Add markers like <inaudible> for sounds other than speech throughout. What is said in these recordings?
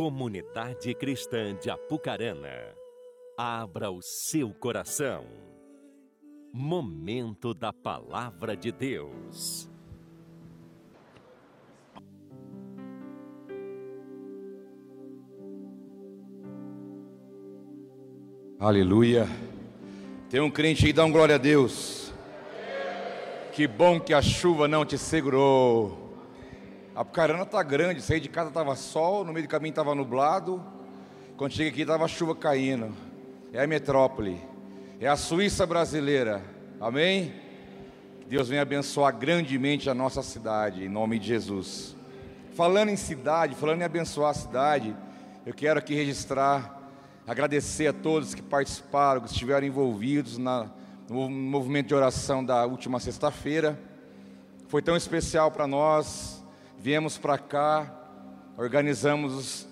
Comunidade Cristã de Apucarana, abra o seu coração. Momento da Palavra de Deus. Aleluia. Tem um crente aí, dá um glória a Deus. Que bom que a chuva não te segurou. A Apucarana tá grande, saí de casa tava sol, no meio do caminho tava nublado. Quando cheguei aqui tava chuva caindo. É a metrópole. É a Suíça brasileira. Amém? Que Deus venha abençoar grandemente a nossa cidade, em nome de Jesus. Falando em cidade, falando em abençoar a cidade, eu quero aqui registrar, agradecer a todos que participaram, que estiveram envolvidos na, no movimento de oração da última sexta-feira. Foi tão especial para nós, viemos para cá, organizamos os,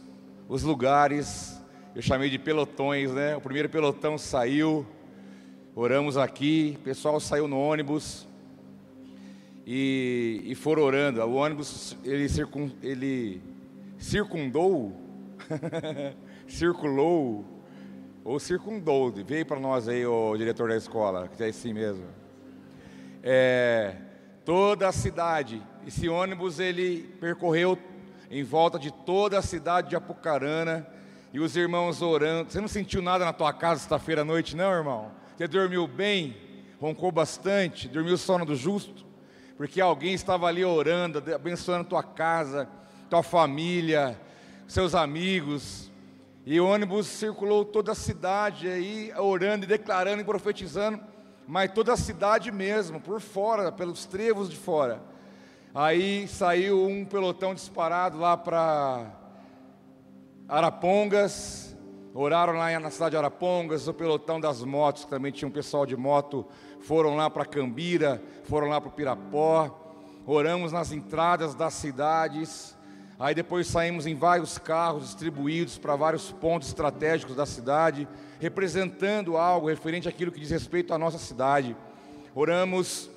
os, lugares, eu chamei de pelotões, né? O primeiro pelotão saiu, oramos aqui, o pessoal saiu no ônibus e, e foram orando. O ônibus ele, circun, ele circundou, <laughs> circulou ou circundou, veio para nós aí o diretor da escola, que é assim mesmo. É, toda a cidade. Esse ônibus ele percorreu em volta de toda a cidade de Apucarana e os irmãos orando. Você não sentiu nada na tua casa sexta-feira à noite, não, irmão? Você dormiu bem? Roncou bastante? Dormiu sono do justo? Porque alguém estava ali orando, abençoando tua casa, tua família, seus amigos. E o ônibus circulou toda a cidade aí, orando e declarando e profetizando mas toda a cidade mesmo, por fora, pelos trevos de fora. Aí saiu um pelotão disparado lá para Arapongas, oraram lá na cidade de Arapongas, o pelotão das motos, também tinha um pessoal de moto, foram lá para Cambira, foram lá para o Pirapó, oramos nas entradas das cidades, aí depois saímos em vários carros distribuídos para vários pontos estratégicos da cidade, representando algo referente àquilo que diz respeito à nossa cidade. Oramos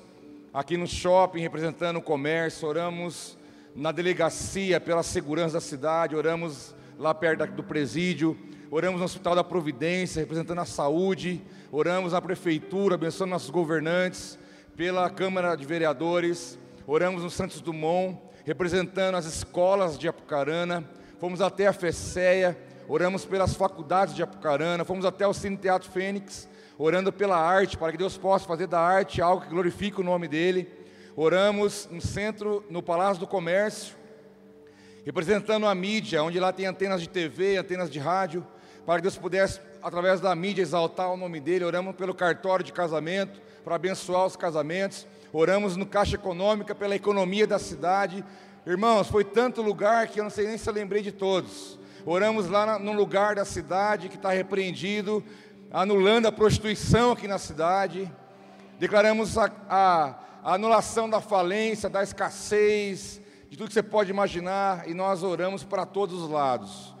aqui no shopping, representando o comércio, oramos na delegacia pela segurança da cidade, oramos lá perto do presídio, oramos no Hospital da Providência, representando a saúde, oramos na prefeitura, abençoando nossos governantes, pela Câmara de Vereadores, oramos no Santos Dumont, representando as escolas de Apucarana, fomos até a FECEA, oramos pelas faculdades de Apucarana, fomos até o Cine Teatro Fênix, orando pela arte, para que Deus possa fazer da arte algo que glorifique o nome dEle. Oramos no centro, no Palácio do Comércio, representando a mídia, onde lá tem antenas de TV, antenas de rádio, para que Deus pudesse, através da mídia, exaltar o nome dEle. Oramos pelo cartório de casamento, para abençoar os casamentos. Oramos no Caixa Econômica, pela economia da cidade. Irmãos, foi tanto lugar que eu não sei nem se eu lembrei de todos. Oramos lá no lugar da cidade que está repreendido, anulando a prostituição aqui na cidade. Declaramos a, a, a anulação da falência, da escassez, de tudo que você pode imaginar, e nós oramos para todos os lados.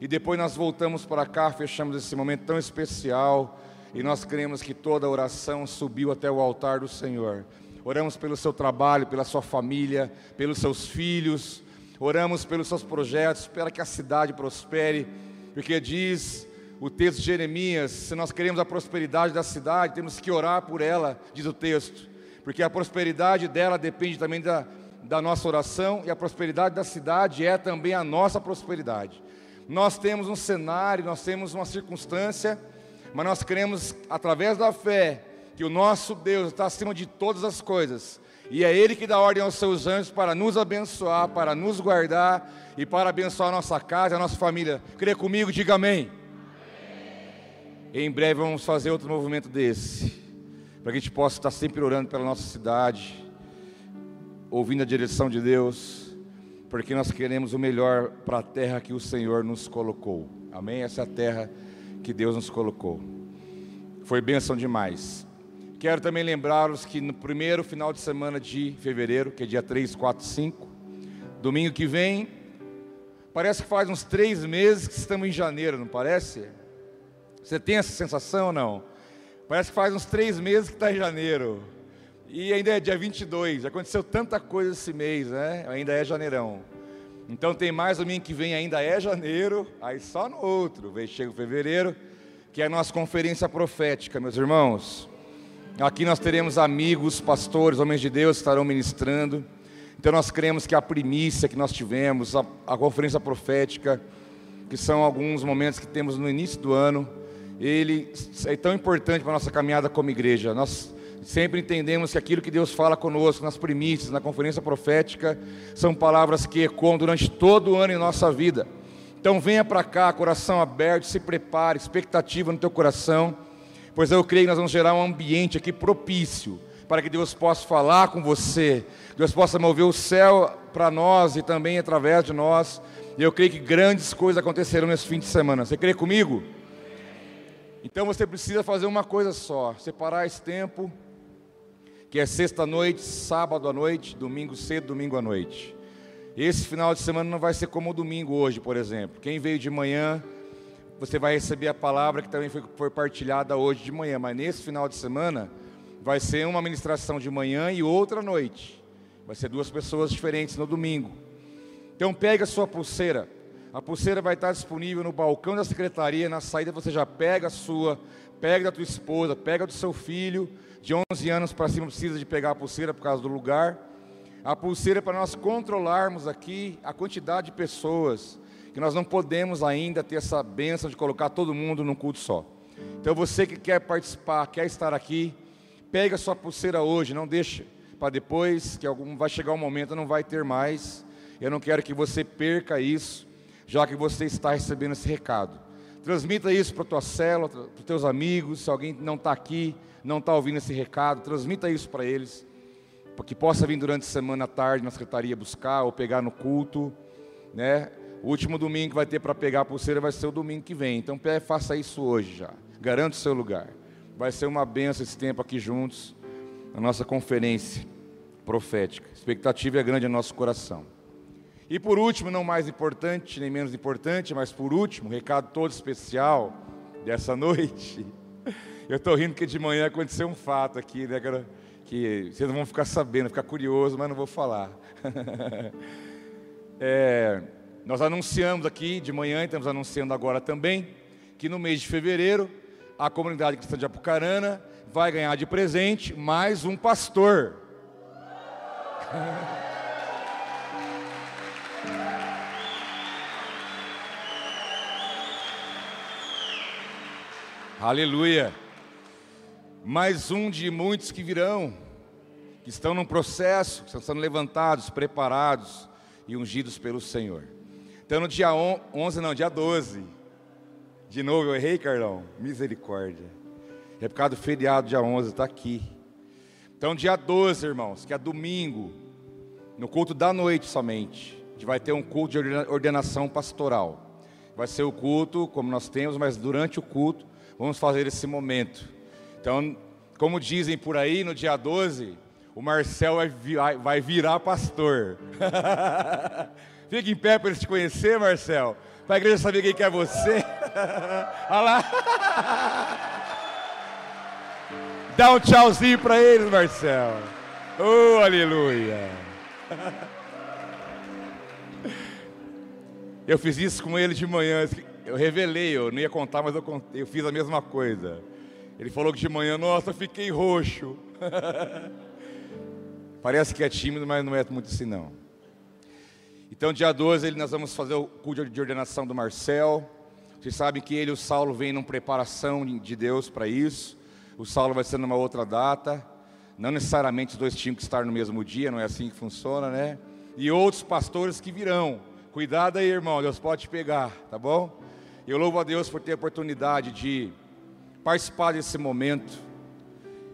E depois nós voltamos para cá, fechamos esse momento tão especial, e nós cremos que toda a oração subiu até o altar do Senhor. Oramos pelo seu trabalho, pela sua família, pelos seus filhos, Oramos pelos seus projetos, para que a cidade prospere, porque diz o texto de Jeremias: se nós queremos a prosperidade da cidade, temos que orar por ela, diz o texto, porque a prosperidade dela depende também da, da nossa oração, e a prosperidade da cidade é também a nossa prosperidade. Nós temos um cenário, nós temos uma circunstância, mas nós queremos, através da fé, que o nosso Deus está acima de todas as coisas e é Ele que dá ordem aos seus anjos para nos abençoar, para nos guardar e para abençoar a nossa casa, a nossa família. Crê comigo, diga amém. Em breve vamos fazer outro movimento desse, para que a gente possa estar sempre orando pela nossa cidade, ouvindo a direção de Deus, porque nós queremos o melhor para a terra que o Senhor nos colocou. Amém? Essa é a terra que Deus nos colocou. Foi bênção demais. Quero também lembrá-los que no primeiro final de semana de fevereiro, que é dia 3, 4, 5, domingo que vem, parece que faz uns três meses que estamos em janeiro, não parece? Você tem essa sensação ou não? Parece que faz uns três meses que está em janeiro. E ainda é dia 22, aconteceu tanta coisa esse mês, né? Ainda é janeirão. Então tem mais domingo que vem ainda é janeiro, aí só no outro, chega o fevereiro, que é a nossa conferência profética, meus irmãos. Aqui nós teremos amigos, pastores, homens de Deus que estarão ministrando. Então nós cremos que a primícia que nós tivemos, a, a conferência profética, que são alguns momentos que temos no início do ano, ele é tão importante para a nossa caminhada como igreja. Nós sempre entendemos que aquilo que Deus fala conosco nas primícias, na conferência profética, são palavras que ecoam durante todo o ano em nossa vida. Então venha para cá, coração aberto, se prepare, expectativa no teu coração, pois eu creio que nós vamos gerar um ambiente aqui propício para que Deus possa falar com você, Deus possa mover o céu para nós e também através de nós. E eu creio que grandes coisas acontecerão nesse fim de semana. Você crê comigo? Então você precisa fazer uma coisa só: separar esse tempo, que é sexta-noite, sábado à noite, domingo cedo, domingo à noite. Esse final de semana não vai ser como o domingo hoje, por exemplo. Quem veio de manhã, você vai receber a palavra que também foi, foi partilhada hoje de manhã, mas nesse final de semana vai ser uma ministração de manhã e outra à noite. Vai ser duas pessoas diferentes no domingo. Então pega a sua pulseira. A pulseira vai estar disponível no balcão da secretaria, na saída você já pega a sua, pega da tua esposa, pega do seu filho, de 11 anos para cima precisa de pegar a pulseira por causa do lugar. A pulseira é para nós controlarmos aqui a quantidade de pessoas, que nós não podemos ainda ter essa benção de colocar todo mundo num culto só. Então você que quer participar, quer estar aqui, pega a sua pulseira hoje, não deixe para depois, que algum vai chegar um momento não vai ter mais. Eu não quero que você perca isso, já que você está recebendo esse recado. Transmita isso para a tua célula, para os teus amigos, se alguém não está aqui, não está ouvindo esse recado, transmita isso para eles para que possa vir durante a semana à tarde na secretaria buscar ou pegar no culto, né? O último domingo que vai ter para pegar a pulseira vai ser o domingo que vem. Então faça isso hoje já. Garante o seu lugar. Vai ser uma benção esse tempo aqui juntos, na nossa conferência profética. A expectativa é grande no nosso coração. E por último, não mais importante, nem menos importante, mas por último, um recado todo especial dessa noite. <laughs> Eu estou rindo que de manhã aconteceu um fato aqui, né? que vocês vão ficar sabendo, ficar curioso, mas não vou falar. <laughs> é, nós anunciamos aqui de manhã, e estamos anunciando agora também, que no mês de fevereiro, a comunidade cristã de Apucarana vai ganhar de presente mais um pastor. <laughs> Aleluia mais um de muitos que virão, que estão num processo, que estão sendo levantados, preparados e ungidos pelo Senhor. Então no dia 11, não, dia 12, de novo eu errei, Carlão, misericórdia. É por causa do feriado, dia 11, está aqui. Então dia 12, irmãos, que é domingo, no culto da noite somente, a gente vai ter um culto de ordenação pastoral. Vai ser o culto, como nós temos, mas durante o culto, vamos fazer esse momento então, como dizem por aí, no dia 12, o Marcel vai, virar pastor. <laughs> Fica em pé para eles te conhecer, Marcel. Para a igreja saber quem é você. <laughs> Olha lá. <laughs> Dá um tchauzinho para eles, Marcel. Oh, aleluia. Eu fiz isso com ele de manhã. Eu revelei, eu não ia contar, mas eu, contei, eu fiz a mesma coisa. Ele falou que de manhã, nossa, fiquei roxo. <laughs> Parece que é tímido, mas não é muito assim não. Então, dia 12, nós vamos fazer o culto de ordenação do Marcel. Vocês sabem que ele e o Saulo vêm numa preparação de Deus para isso. O Saulo vai ser numa outra data. Não necessariamente os dois tinham que estar no mesmo dia, não é assim que funciona, né? E outros pastores que virão. Cuidado aí, irmão, Deus pode pegar, tá bom? Eu louvo a Deus por ter a oportunidade de participar desse momento.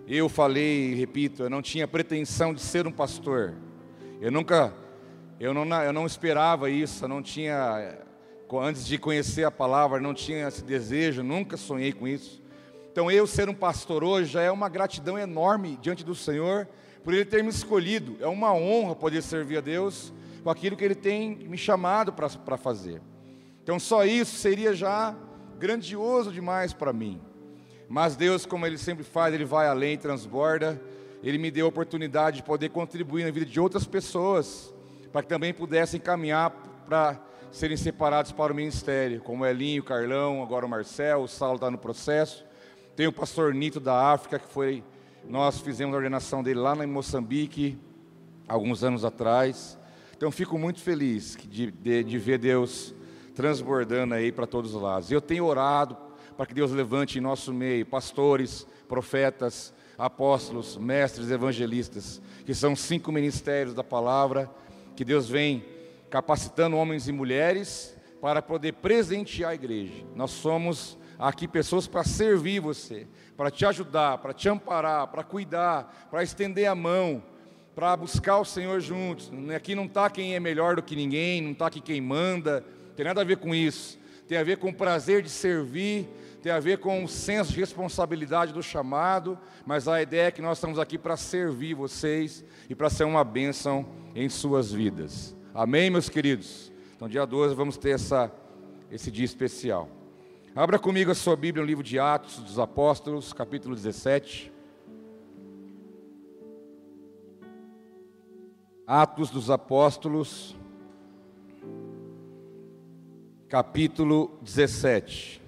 Eu falei repito, eu não tinha pretensão de ser um pastor. Eu nunca, eu não, eu não esperava isso, eu não tinha, antes de conhecer a palavra, não tinha esse desejo, nunca sonhei com isso. Então eu ser um pastor hoje já é uma gratidão enorme diante do Senhor por Ele ter me escolhido. É uma honra poder servir a Deus com aquilo que Ele tem me chamado para fazer. Então só isso seria já grandioso demais para mim. Mas Deus, como Ele sempre faz, Ele vai além, transborda. Ele me deu a oportunidade de poder contribuir na vida de outras pessoas, para que também pudessem caminhar para serem separados para o ministério, como Elinho, o Carlão, agora o Marcel, o Saulo está no processo. Tem o pastor Nito da África, que foi, nós fizemos a ordenação dele lá em Moçambique, alguns anos atrás. Então fico muito feliz de, de, de ver Deus transbordando aí para todos os lados. Eu tenho orado para que Deus levante em nosso meio pastores, profetas, apóstolos, mestres, evangelistas, que são cinco ministérios da palavra, que Deus vem capacitando homens e mulheres para poder presentear a igreja. Nós somos aqui pessoas para servir você, para te ajudar, para te amparar, para cuidar, para estender a mão, para buscar o Senhor juntos. Aqui não está quem é melhor do que ninguém, não está aqui quem manda, tem nada a ver com isso. Tem a ver com o prazer de servir, tem a ver com o senso de responsabilidade do chamado, mas a ideia é que nós estamos aqui para servir vocês e para ser uma bênção em suas vidas. Amém, meus queridos? Então, dia 12, vamos ter essa, esse dia especial. Abra comigo a sua Bíblia no livro de Atos dos Apóstolos, capítulo 17. Atos dos Apóstolos, capítulo 17.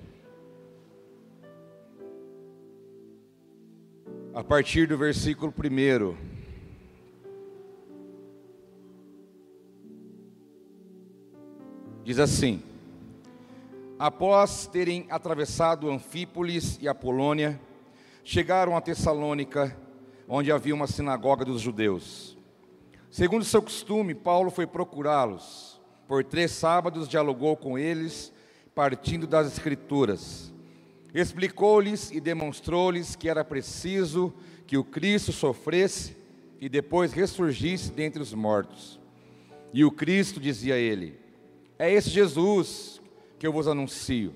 A partir do versículo 1. Diz assim: Após terem atravessado Anfípolis e Apolônia, chegaram a Tessalônica, onde havia uma sinagoga dos judeus. Segundo seu costume, Paulo foi procurá-los. Por três sábados dialogou com eles, partindo das Escrituras. Explicou-lhes e demonstrou-lhes que era preciso que o Cristo sofresse e depois ressurgisse dentre os mortos. E o Cristo, dizia ele, é esse Jesus que eu vos anuncio.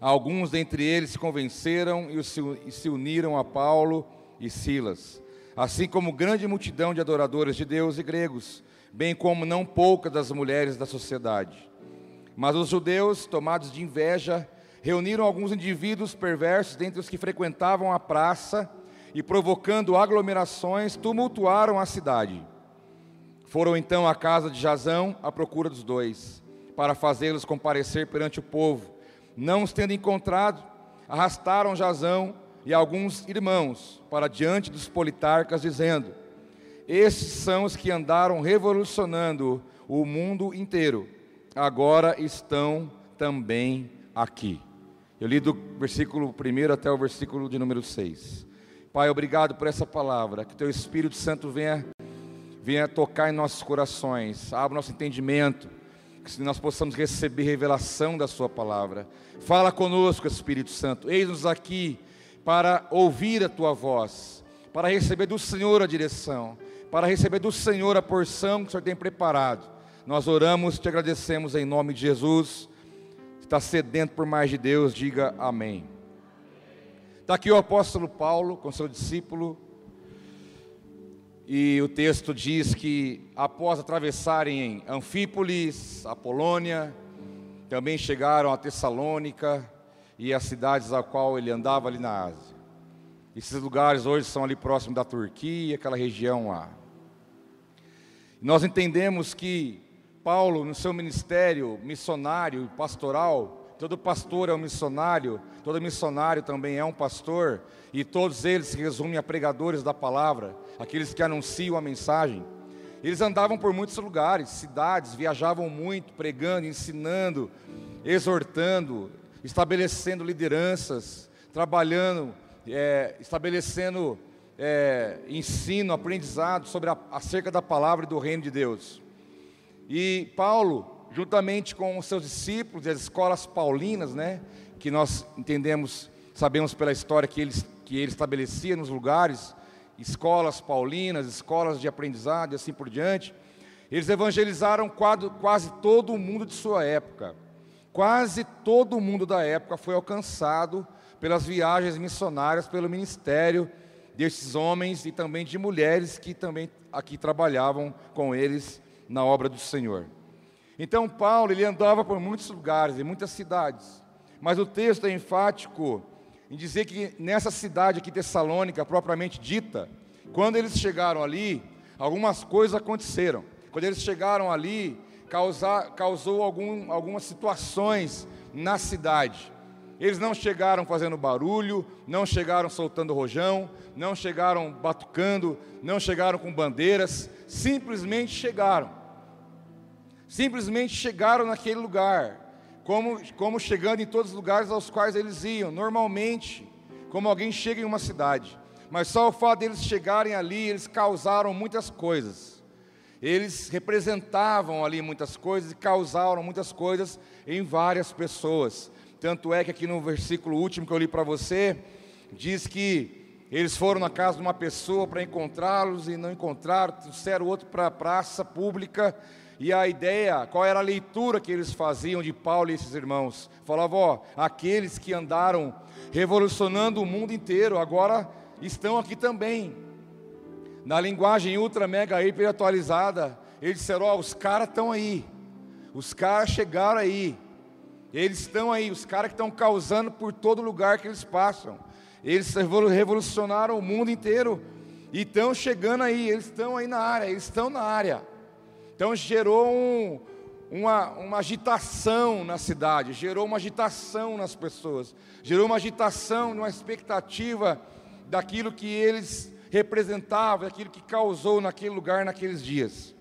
Alguns dentre eles se convenceram e se uniram a Paulo e Silas, assim como grande multidão de adoradores de Deus e gregos, bem como não poucas das mulheres da sociedade. Mas os judeus, tomados de inveja, reuniram alguns indivíduos perversos dentre os que frequentavam a praça e, provocando aglomerações, tumultuaram a cidade. Foram então à casa de Jazão à procura dos dois, para fazê-los comparecer perante o povo. Não os tendo encontrado, arrastaram Jazão e alguns irmãos para diante dos politarcas, dizendo: Estes são os que andaram revolucionando o mundo inteiro, agora estão também aqui. Eu li do versículo 1 até o versículo de número 6. Pai, obrigado por essa palavra, que teu Espírito Santo venha venha tocar em nossos corações, abra nosso entendimento, que nós possamos receber revelação da Sua palavra. Fala conosco, Espírito Santo, eis-nos aqui para ouvir a Tua voz, para receber do Senhor a direção, para receber do Senhor a porção que o Senhor tem preparado. Nós oramos, te agradecemos em nome de Jesus. Está sedento por mais de Deus, diga amém. Está aqui o apóstolo Paulo com seu discípulo e o texto diz que após atravessarem em Anfípolis, Apolônia, também chegaram a Tessalônica e as cidades a qual ele andava ali na Ásia. Esses lugares hoje são ali próximo da Turquia, aquela região lá. Nós entendemos que Paulo, no seu ministério missionário e pastoral, Todo pastor é um missionário, todo missionário também é um pastor, e todos eles se resumem a pregadores da palavra, aqueles que anunciam a mensagem. Eles andavam por muitos lugares, cidades, viajavam muito, pregando, ensinando, exortando, estabelecendo lideranças, trabalhando, é, estabelecendo é, ensino, aprendizado sobre a, acerca da palavra e do reino de Deus. E Paulo, juntamente com os seus discípulos, as escolas paulinas, né, que nós entendemos, sabemos pela história que ele, que ele estabelecia nos lugares, escolas paulinas, escolas de aprendizado e assim por diante, eles evangelizaram quase, quase todo o mundo de sua época. Quase todo o mundo da época foi alcançado pelas viagens missionárias, pelo ministério desses homens e também de mulheres que também aqui trabalhavam com eles na obra do Senhor. Então Paulo ele andava por muitos lugares, em muitas cidades. Mas o texto é enfático em dizer que nessa cidade aqui Tessalônica, propriamente dita, quando eles chegaram ali, algumas coisas aconteceram. Quando eles chegaram ali, causar, causou algum, algumas situações na cidade. Eles não chegaram fazendo barulho, não chegaram soltando rojão, não chegaram batucando, não chegaram com bandeiras, simplesmente chegaram. Simplesmente chegaram naquele lugar, como, como chegando em todos os lugares aos quais eles iam, normalmente, como alguém chega em uma cidade. Mas só o fato deles chegarem ali, eles causaram muitas coisas. Eles representavam ali muitas coisas e causaram muitas coisas em várias pessoas. Tanto é que aqui no versículo último que eu li para você, diz que eles foram na casa de uma pessoa para encontrá-los e não encontraram, trouxeram outro para a praça pública. E a ideia, qual era a leitura que eles faziam de Paulo e esses irmãos? Falavam, ó, aqueles que andaram revolucionando o mundo inteiro, agora estão aqui também. Na linguagem ultra, mega, hiper atualizada, eles disseram: Ó, os caras estão aí, os caras chegaram aí, eles estão aí, os caras que estão causando por todo lugar que eles passam. Eles revolucionaram o mundo inteiro e estão chegando aí, eles estão aí na área, eles estão na área. Então gerou um, uma, uma agitação na cidade, gerou uma agitação nas pessoas, gerou uma agitação, uma expectativa daquilo que eles representavam, daquilo que causou naquele lugar, naqueles dias.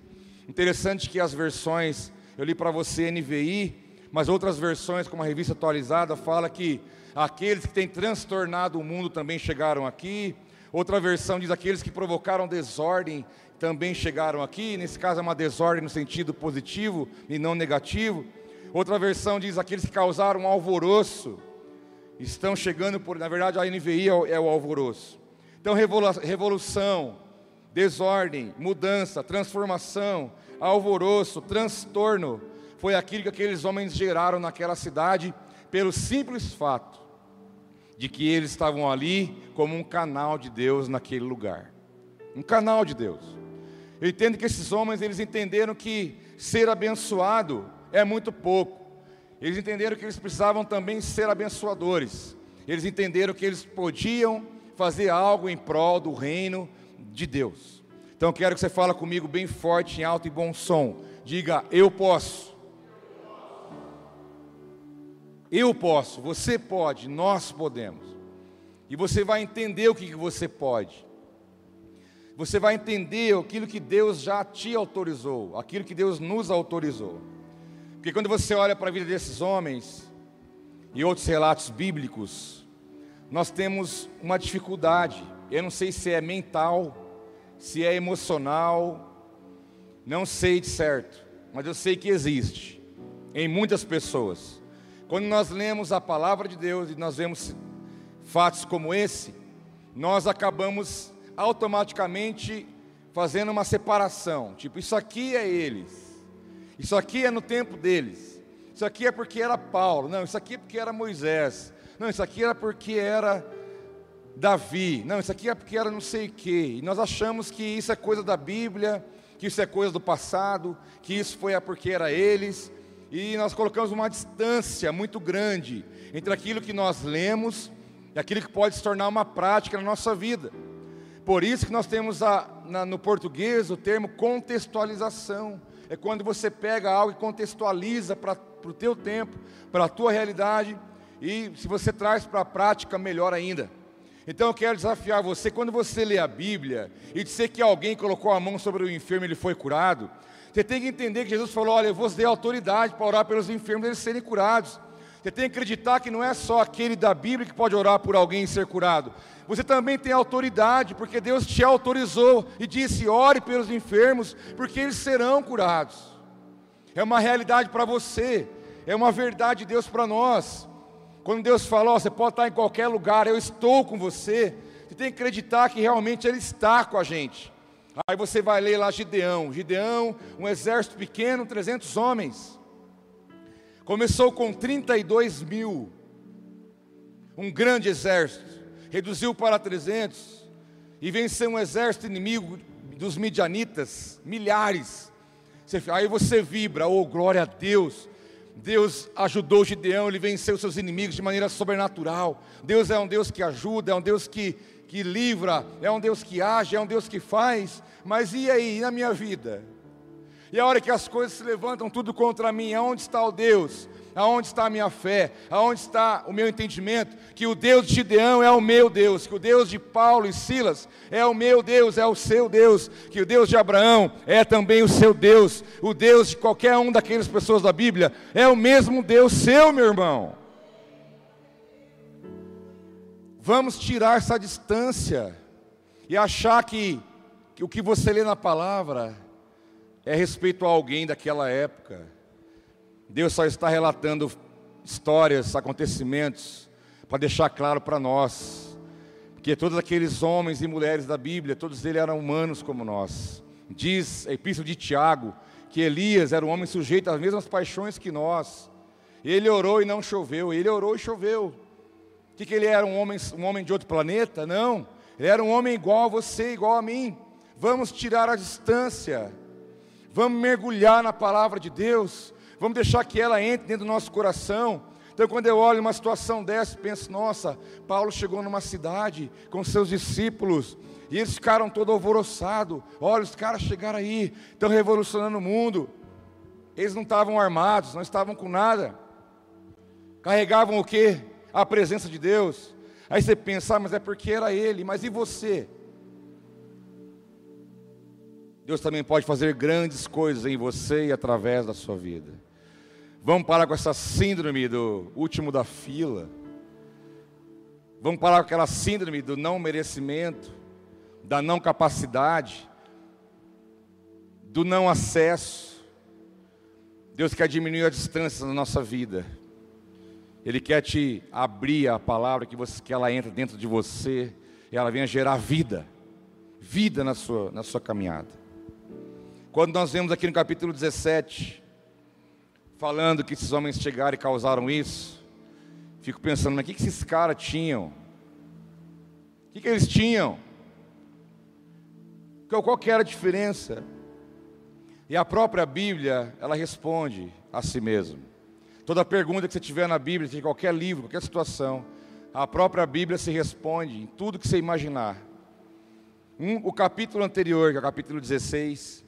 Interessante que as versões, eu li para você NVI, mas outras versões, como a revista atualizada, fala que aqueles que têm transtornado o mundo também chegaram aqui. Outra versão diz aqueles que provocaram desordem também chegaram aqui. Nesse caso é uma desordem no sentido positivo e não negativo. Outra versão diz aqueles que causaram alvoroço estão chegando por, na verdade, a NVI é é o alvoroço. Então, revolução, desordem, mudança, transformação, alvoroço, transtorno, foi aquilo que aqueles homens geraram naquela cidade, pelo simples fato de que eles estavam ali como um canal de Deus naquele lugar. Um canal de Deus. Eu entendo que esses homens, eles entenderam que ser abençoado é muito pouco. Eles entenderam que eles precisavam também ser abençoadores. Eles entenderam que eles podiam fazer algo em prol do reino de Deus. Então eu quero que você fale comigo bem forte, em alto e bom som. Diga: Eu posso. Eu posso, você pode, nós podemos. E você vai entender o que você pode. Você vai entender aquilo que Deus já te autorizou, aquilo que Deus nos autorizou. Porque quando você olha para a vida desses homens e outros relatos bíblicos, nós temos uma dificuldade. Eu não sei se é mental, se é emocional, não sei de certo, mas eu sei que existe em muitas pessoas. Quando nós lemos a palavra de Deus e nós vemos fatos como esse, nós acabamos automaticamente fazendo uma separação, tipo, isso aqui é eles, isso aqui é no tempo deles. Isso aqui é porque era Paulo. Não, isso aqui é porque era Moisés. Não, isso aqui era porque era Davi. Não, isso aqui é porque era não sei o quê. E nós achamos que isso é coisa da Bíblia, que isso é coisa do passado, que isso foi porque era eles. E nós colocamos uma distância muito grande entre aquilo que nós lemos e aquilo que pode se tornar uma prática na nossa vida. Por isso que nós temos a, na, no português o termo contextualização é quando você pega algo e contextualiza para o teu tempo, para a tua realidade, e se você traz para a prática, melhor ainda. Então eu quero desafiar você, quando você lê a Bíblia e disser que alguém colocou a mão sobre o enfermo e ele foi curado, você tem que entender que Jesus falou: Olha, eu vos dei autoridade para orar pelos enfermos eles serem curados. Você tem que acreditar que não é só aquele da Bíblia que pode orar por alguém e ser curado. Você também tem autoridade, porque Deus te autorizou e disse: ore pelos enfermos, porque eles serão curados. É uma realidade para você, é uma verdade de Deus para nós. Quando Deus falou, você pode estar em qualquer lugar, eu estou com você. Você tem que acreditar que realmente Ele está com a gente. Aí você vai ler lá Gideão. Gideão, um exército pequeno, 300 homens. Começou com 32 mil, um grande exército, reduziu para 300 e venceu um exército inimigo dos midianitas, milhares. Aí você vibra, oh glória a Deus. Deus ajudou Gideão, ele venceu seus inimigos de maneira sobrenatural. Deus é um Deus que ajuda, é um Deus que, que livra, é um Deus que age, é um Deus que faz. Mas e aí, e na minha vida? E a hora que as coisas se levantam tudo contra mim, aonde está o Deus? Aonde está a minha fé? Aonde está o meu entendimento? Que o Deus de Gideão é o meu Deus, que o Deus de Paulo e Silas é o meu Deus, é o seu Deus, que o Deus de Abraão é também o seu Deus, o Deus de qualquer um daquelas pessoas da Bíblia é o mesmo Deus seu, meu irmão. Vamos tirar essa distância e achar que, que o que você lê na palavra é respeito a alguém daquela época. Deus só está relatando histórias, acontecimentos, para deixar claro para nós que todos aqueles homens e mulheres da Bíblia, todos eles eram humanos como nós. Diz a Epístola de Tiago que Elias era um homem sujeito às mesmas paixões que nós. Ele orou e não choveu, ele orou e choveu. Que, que ele era? Um homem, um homem de outro planeta? Não. Ele era um homem igual a você, igual a mim. Vamos tirar a distância. Vamos mergulhar na palavra de Deus. Vamos deixar que ela entre dentro do nosso coração. Então, quando eu olho uma situação dessa, penso: nossa, Paulo chegou numa cidade com seus discípulos. E eles ficaram todo alvoroçados. Olha, os caras chegaram aí, estão revolucionando o mundo. Eles não estavam armados, não estavam com nada. Carregavam o quê? A presença de Deus. Aí você pensa, ah, mas é porque era ele, mas e você? Deus também pode fazer grandes coisas em você e através da sua vida. Vamos parar com essa síndrome do último da fila. Vamos parar com aquela síndrome do não merecimento, da não capacidade, do não acesso. Deus quer diminuir a distância na nossa vida. Ele quer te abrir a palavra que, você, que ela entra dentro de você e ela venha gerar vida, vida na sua, na sua caminhada. Quando nós vemos aqui no capítulo 17, falando que esses homens chegaram e causaram isso, fico pensando, mas o que, que esses caras tinham? O que, que eles tinham? Qual que era a diferença? E a própria Bíblia, ela responde a si mesma. Toda pergunta que você tiver na Bíblia, em qualquer livro, qualquer situação, a própria Bíblia se responde em tudo que você imaginar. Um, o capítulo anterior, que é o capítulo 16,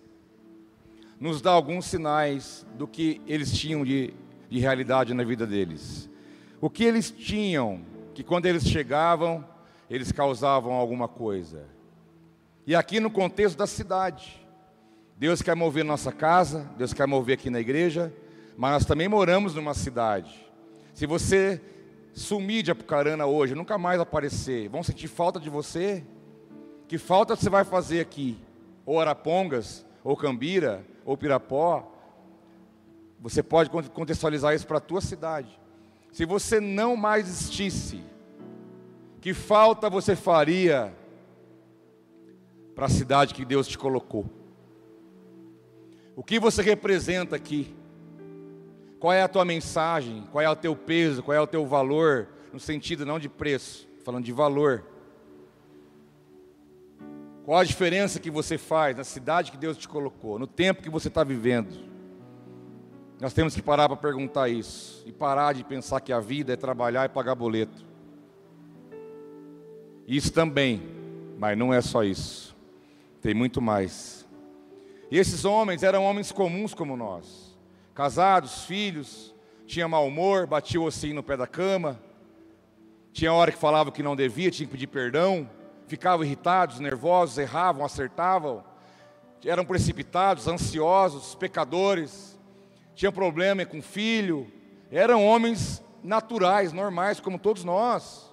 nos dá alguns sinais do que eles tinham de, de realidade na vida deles. O que eles tinham, que quando eles chegavam, eles causavam alguma coisa. E aqui no contexto da cidade, Deus quer mover nossa casa, Deus quer mover aqui na igreja, mas nós também moramos numa cidade. Se você sumir de Apucarana hoje, nunca mais aparecer, vão sentir falta de você? Que falta você vai fazer aqui? Ou Arapongas, ou Cambira, ou Pirapó? Você pode contextualizar isso para a tua cidade. Se você não mais existisse, que falta você faria para a cidade que Deus te colocou? O que você representa aqui? Qual é a tua mensagem? Qual é o teu peso? Qual é o teu valor? No sentido não de preço, falando de valor. Qual a diferença que você faz na cidade que Deus te colocou, no tempo que você está vivendo? Nós temos que parar para perguntar isso e parar de pensar que a vida é trabalhar e pagar boleto. Isso também, mas não é só isso. Tem muito mais. E esses homens eram homens comuns como nós casados, filhos, tinha mau humor, batia o ossinho no pé da cama, tinha hora que falava que não devia, tinha que pedir perdão, ficavam irritados, nervosos, erravam, acertavam, eram precipitados, ansiosos, pecadores, tinham problema com filho, eram homens naturais, normais, como todos nós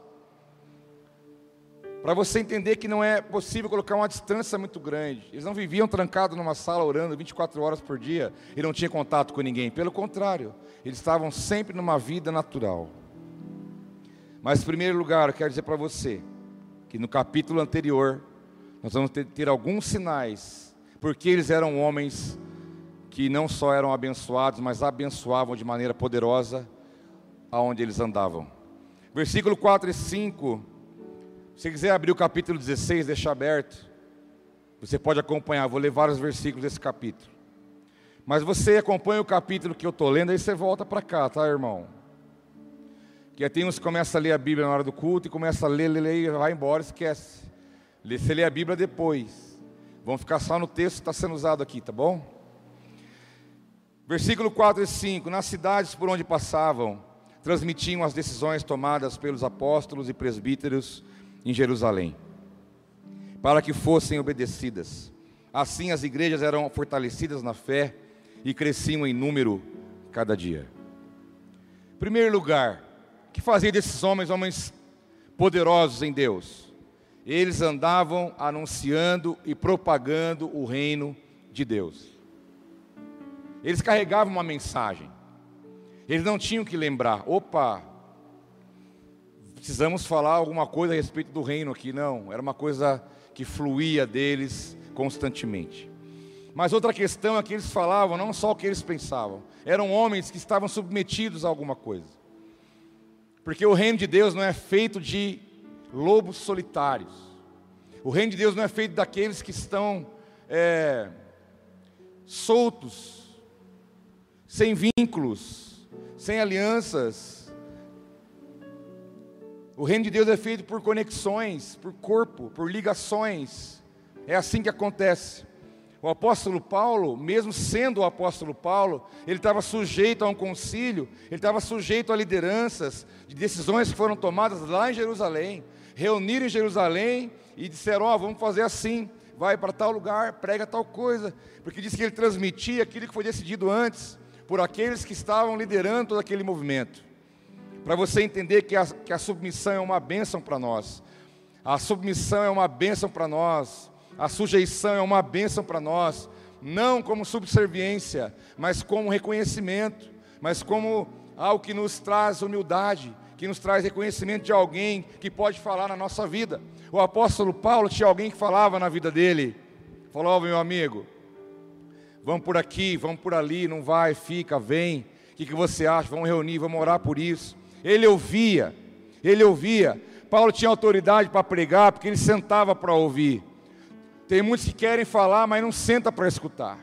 para você entender que não é possível colocar uma distância muito grande. Eles não viviam trancados numa sala orando 24 horas por dia e não tinham contato com ninguém. Pelo contrário, eles estavam sempre numa vida natural. Mas, em primeiro lugar, eu quero dizer para você que no capítulo anterior, nós vamos ter, ter alguns sinais, porque eles eram homens que não só eram abençoados, mas abençoavam de maneira poderosa aonde eles andavam. Versículo 4 e 5 se quiser abrir o capítulo 16, deixar aberto, você pode acompanhar, vou ler vários versículos desse capítulo. Mas você acompanha o capítulo que eu estou lendo, aí você volta para cá, tá, irmão? Que tem uns que começam a ler a Bíblia na hora do culto e começa a ler, ler, ler vai embora, esquece. Você lê a Bíblia depois. Vamos ficar só no texto que está sendo usado aqui, tá bom? Versículo 4 e 5: Nas cidades por onde passavam, transmitiam as decisões tomadas pelos apóstolos e presbíteros em Jerusalém, para que fossem obedecidas. Assim as igrejas eram fortalecidas na fé e cresciam em número cada dia. Primeiro lugar, que fazia desses homens homens poderosos em Deus? Eles andavam anunciando e propagando o reino de Deus. Eles carregavam uma mensagem. Eles não tinham que lembrar, opa, precisamos falar alguma coisa a respeito do reino aqui. Não, era uma coisa que fluía deles constantemente. Mas outra questão é que eles falavam não só o que eles pensavam, eram homens que estavam submetidos a alguma coisa. Porque o reino de Deus não é feito de lobos solitários. O reino de Deus não é feito daqueles que estão é, soltos, sem vínculos, sem alianças. O reino de Deus é feito por conexões, por corpo, por ligações. É assim que acontece. O apóstolo Paulo, mesmo sendo o apóstolo Paulo, ele estava sujeito a um concílio, ele estava sujeito a lideranças de decisões que foram tomadas lá em Jerusalém. Reuniram em Jerusalém e disseram: Ó, oh, vamos fazer assim, vai para tal lugar, prega tal coisa, porque disse que ele transmitia aquilo que foi decidido antes por aqueles que estavam liderando todo aquele movimento. Para você entender que a, que a submissão é uma bênção para nós. A submissão é uma bênção para nós. A sujeição é uma bênção para nós, não como subserviência, mas como reconhecimento, mas como algo que nos traz humildade, que nos traz reconhecimento de alguém que pode falar na nossa vida. O apóstolo Paulo tinha alguém que falava na vida dele. Falou, oh, meu amigo, vamos por aqui, vamos por ali, não vai, fica, vem. O que, que você acha? Vamos reunir, vamos orar por isso. Ele ouvia, ele ouvia. Paulo tinha autoridade para pregar, porque ele sentava para ouvir. Tem muitos que querem falar, mas não senta para escutar.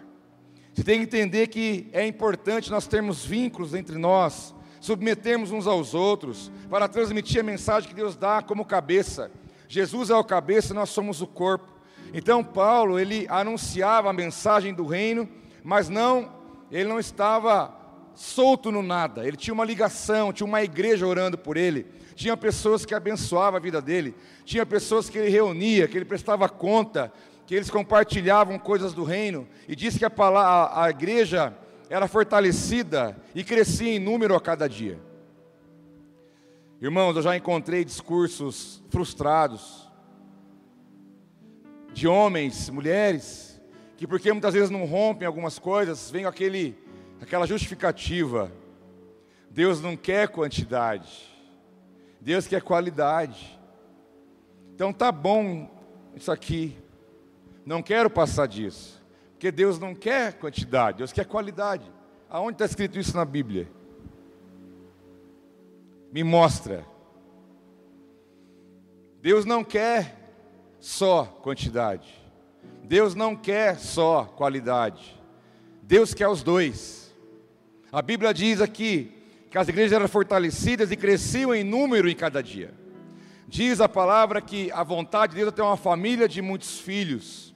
Você tem que entender que é importante nós termos vínculos entre nós, submetermos uns aos outros, para transmitir a mensagem que Deus dá como cabeça. Jesus é o cabeça, nós somos o corpo. Então Paulo, ele anunciava a mensagem do reino, mas não, ele não estava solto no nada. Ele tinha uma ligação, tinha uma igreja orando por ele. Tinha pessoas que abençoavam a vida dele, tinha pessoas que ele reunia, que ele prestava conta, que eles compartilhavam coisas do reino, e diz que a, a, a igreja era fortalecida e crescia em número a cada dia. Irmãos, eu já encontrei discursos frustrados de homens, mulheres, que porque muitas vezes não rompem algumas coisas, vem aquele, aquela justificativa. Deus não quer quantidade, Deus quer qualidade. Então tá bom isso aqui, não quero passar disso. Porque Deus não quer quantidade, Deus quer qualidade. Aonde está escrito isso na Bíblia? Me mostra. Deus não quer só quantidade. Deus não quer só qualidade. Deus quer os dois. A Bíblia diz aqui que as igrejas eram fortalecidas e cresciam em número em cada dia. Diz a palavra que a vontade de Deus é ter uma família de muitos filhos.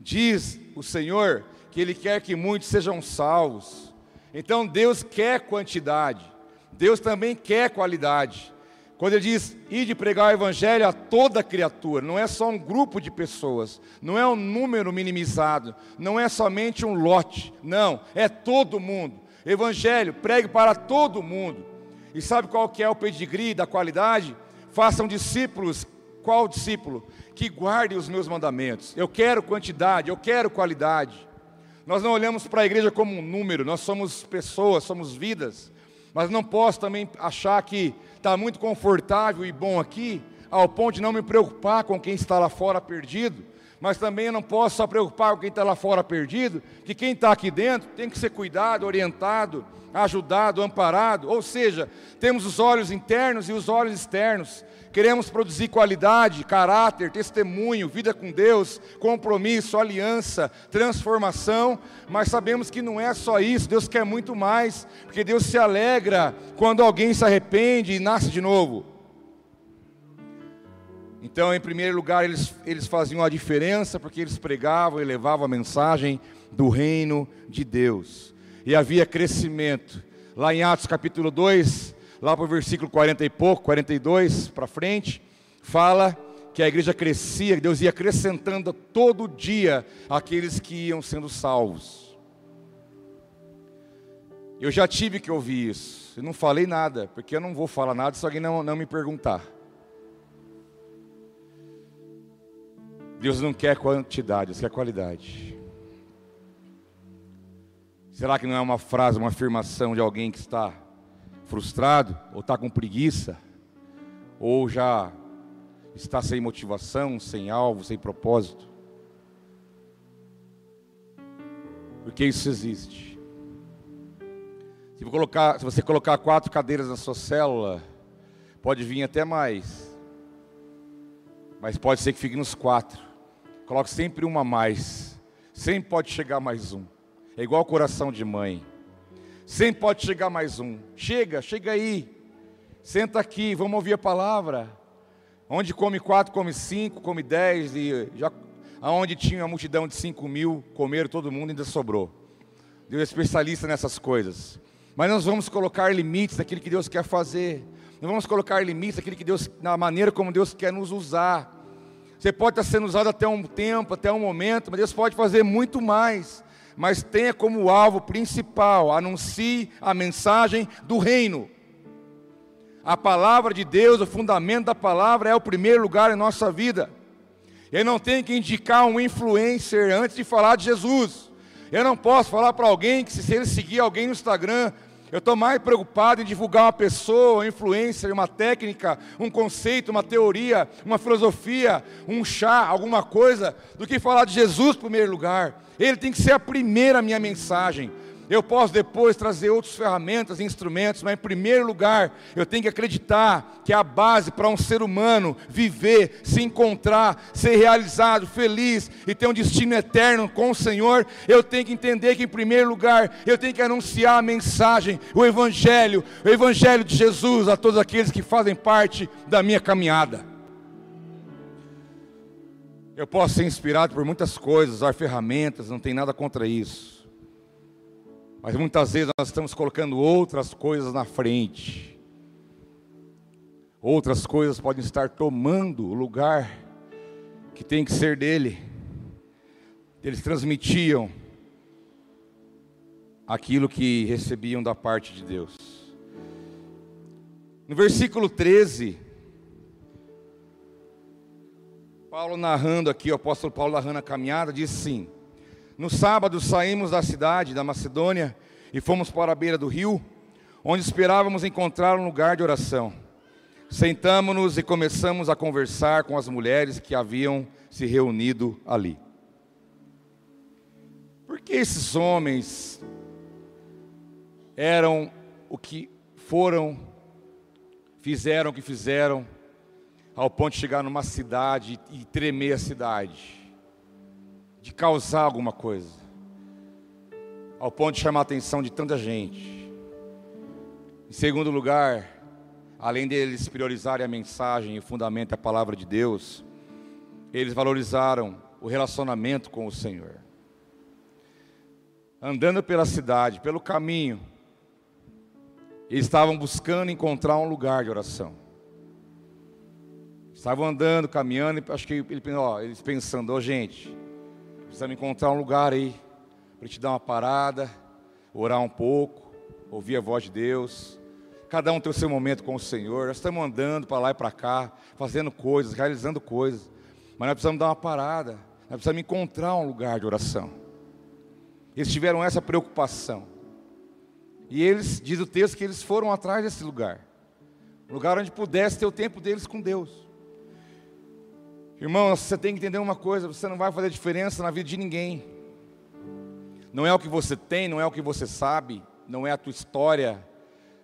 Diz o Senhor que Ele quer que muitos sejam salvos. Então Deus quer quantidade, Deus também quer qualidade. Quando Ele diz, de pregar o Evangelho a toda criatura, não é só um grupo de pessoas, não é um número minimizado, não é somente um lote, não, é todo mundo. Evangelho, pregue para todo mundo. E sabe qual que é o pedigree da qualidade? Façam discípulos. Qual discípulo? que guarde os meus mandamentos. Eu quero quantidade, eu quero qualidade. Nós não olhamos para a igreja como um número, nós somos pessoas, somos vidas. Mas não posso também achar que está muito confortável e bom aqui, ao ponto de não me preocupar com quem está lá fora perdido. Mas também eu não posso só preocupar com quem está lá fora perdido, que quem está aqui dentro tem que ser cuidado, orientado, ajudado, amparado. Ou seja, temos os olhos internos e os olhos externos. Queremos produzir qualidade, caráter, testemunho, vida com Deus, compromisso, aliança, transformação, mas sabemos que não é só isso, Deus quer muito mais, porque Deus se alegra quando alguém se arrepende e nasce de novo. Então, em primeiro lugar, eles, eles faziam a diferença porque eles pregavam e levavam a mensagem do reino de Deus. e havia crescimento. Lá em Atos capítulo 2, lá para o versículo 40 e pouco, 42 para frente, fala que a igreja crescia, Deus ia acrescentando todo dia aqueles que iam sendo salvos. Eu já tive que ouvir isso, eu não falei nada, porque eu não vou falar nada se alguém não, não me perguntar. Deus não quer quantidade, Deus quer qualidade. Será que não é uma frase, uma afirmação de alguém que está frustrado, ou está com preguiça, ou já está sem motivação, sem alvo, sem propósito? Porque isso existe. Se, colocar, se você colocar quatro cadeiras na sua célula, pode vir até mais. Mas pode ser que fique nos quatro. Coloque sempre uma a mais. Sempre pode chegar mais um. É igual coração de mãe. Sempre pode chegar mais um. Chega, chega aí. Senta aqui, vamos ouvir a palavra. Onde come quatro, come cinco, come dez. E já, aonde tinha uma multidão de cinco mil, comeram todo mundo ainda sobrou. Deus é especialista nessas coisas. Mas nós vamos colocar limites naquilo que Deus quer fazer. Nós vamos colocar limites naquilo que Deus, na maneira como Deus quer nos usar. Você pode estar sendo usado até um tempo, até um momento, mas Deus pode fazer muito mais mas tenha como alvo principal, anuncie a mensagem do reino. A palavra de Deus, o fundamento da palavra é o primeiro lugar em nossa vida. Eu não tenho que indicar um influencer antes de falar de Jesus. Eu não posso falar para alguém que se ele seguir alguém no Instagram, eu estou mais preocupado em divulgar uma pessoa, uma influência, uma técnica, um conceito, uma teoria, uma filosofia, um chá, alguma coisa, do que falar de Jesus em primeiro lugar. Ele tem que ser a primeira minha mensagem. Eu posso depois trazer outras ferramentas e instrumentos, mas em primeiro lugar, eu tenho que acreditar que a base para um ser humano viver, se encontrar, ser realizado, feliz e ter um destino eterno com o Senhor, eu tenho que entender que em primeiro lugar, eu tenho que anunciar a mensagem, o evangelho, o evangelho de Jesus a todos aqueles que fazem parte da minha caminhada. Eu posso ser inspirado por muitas coisas, usar ferramentas, não tem nada contra isso. Mas muitas vezes nós estamos colocando outras coisas na frente. Outras coisas podem estar tomando o lugar que tem que ser dele. Eles transmitiam aquilo que recebiam da parte de Deus. No versículo 13, Paulo narrando aqui, o apóstolo Paulo narrando a caminhada, diz assim: No sábado saímos da cidade da Macedônia e fomos para a beira do rio, onde esperávamos encontrar um lugar de oração. Sentamos-nos e começamos a conversar com as mulheres que haviam se reunido ali. Porque esses homens eram o que foram, fizeram o que fizeram, ao ponto de chegar numa cidade e tremer a cidade, de causar alguma coisa, ao ponto de chamar a atenção de tanta gente. Em segundo lugar, além deles priorizarem a mensagem e o fundamento da palavra de Deus, eles valorizaram o relacionamento com o Senhor. Andando pela cidade, pelo caminho, eles estavam buscando encontrar um lugar de oração. Estavam andando, caminhando, e acho que eles pensando, ó oh, gente, precisamos encontrar um lugar aí, para te dar uma parada, orar um pouco, ouvir a voz de Deus. Cada um tem o seu momento com o Senhor. Nós estamos andando para lá e para cá, fazendo coisas, realizando coisas. Mas nós precisamos dar uma parada. Nós precisamos encontrar um lugar de oração. Eles tiveram essa preocupação. E eles, diz o texto, que eles foram atrás desse lugar. Um lugar onde pudesse ter o tempo deles com Deus. Irmão, você tem que entender uma coisa: você não vai fazer diferença na vida de ninguém. Não é o que você tem, não é o que você sabe, não é a tua história,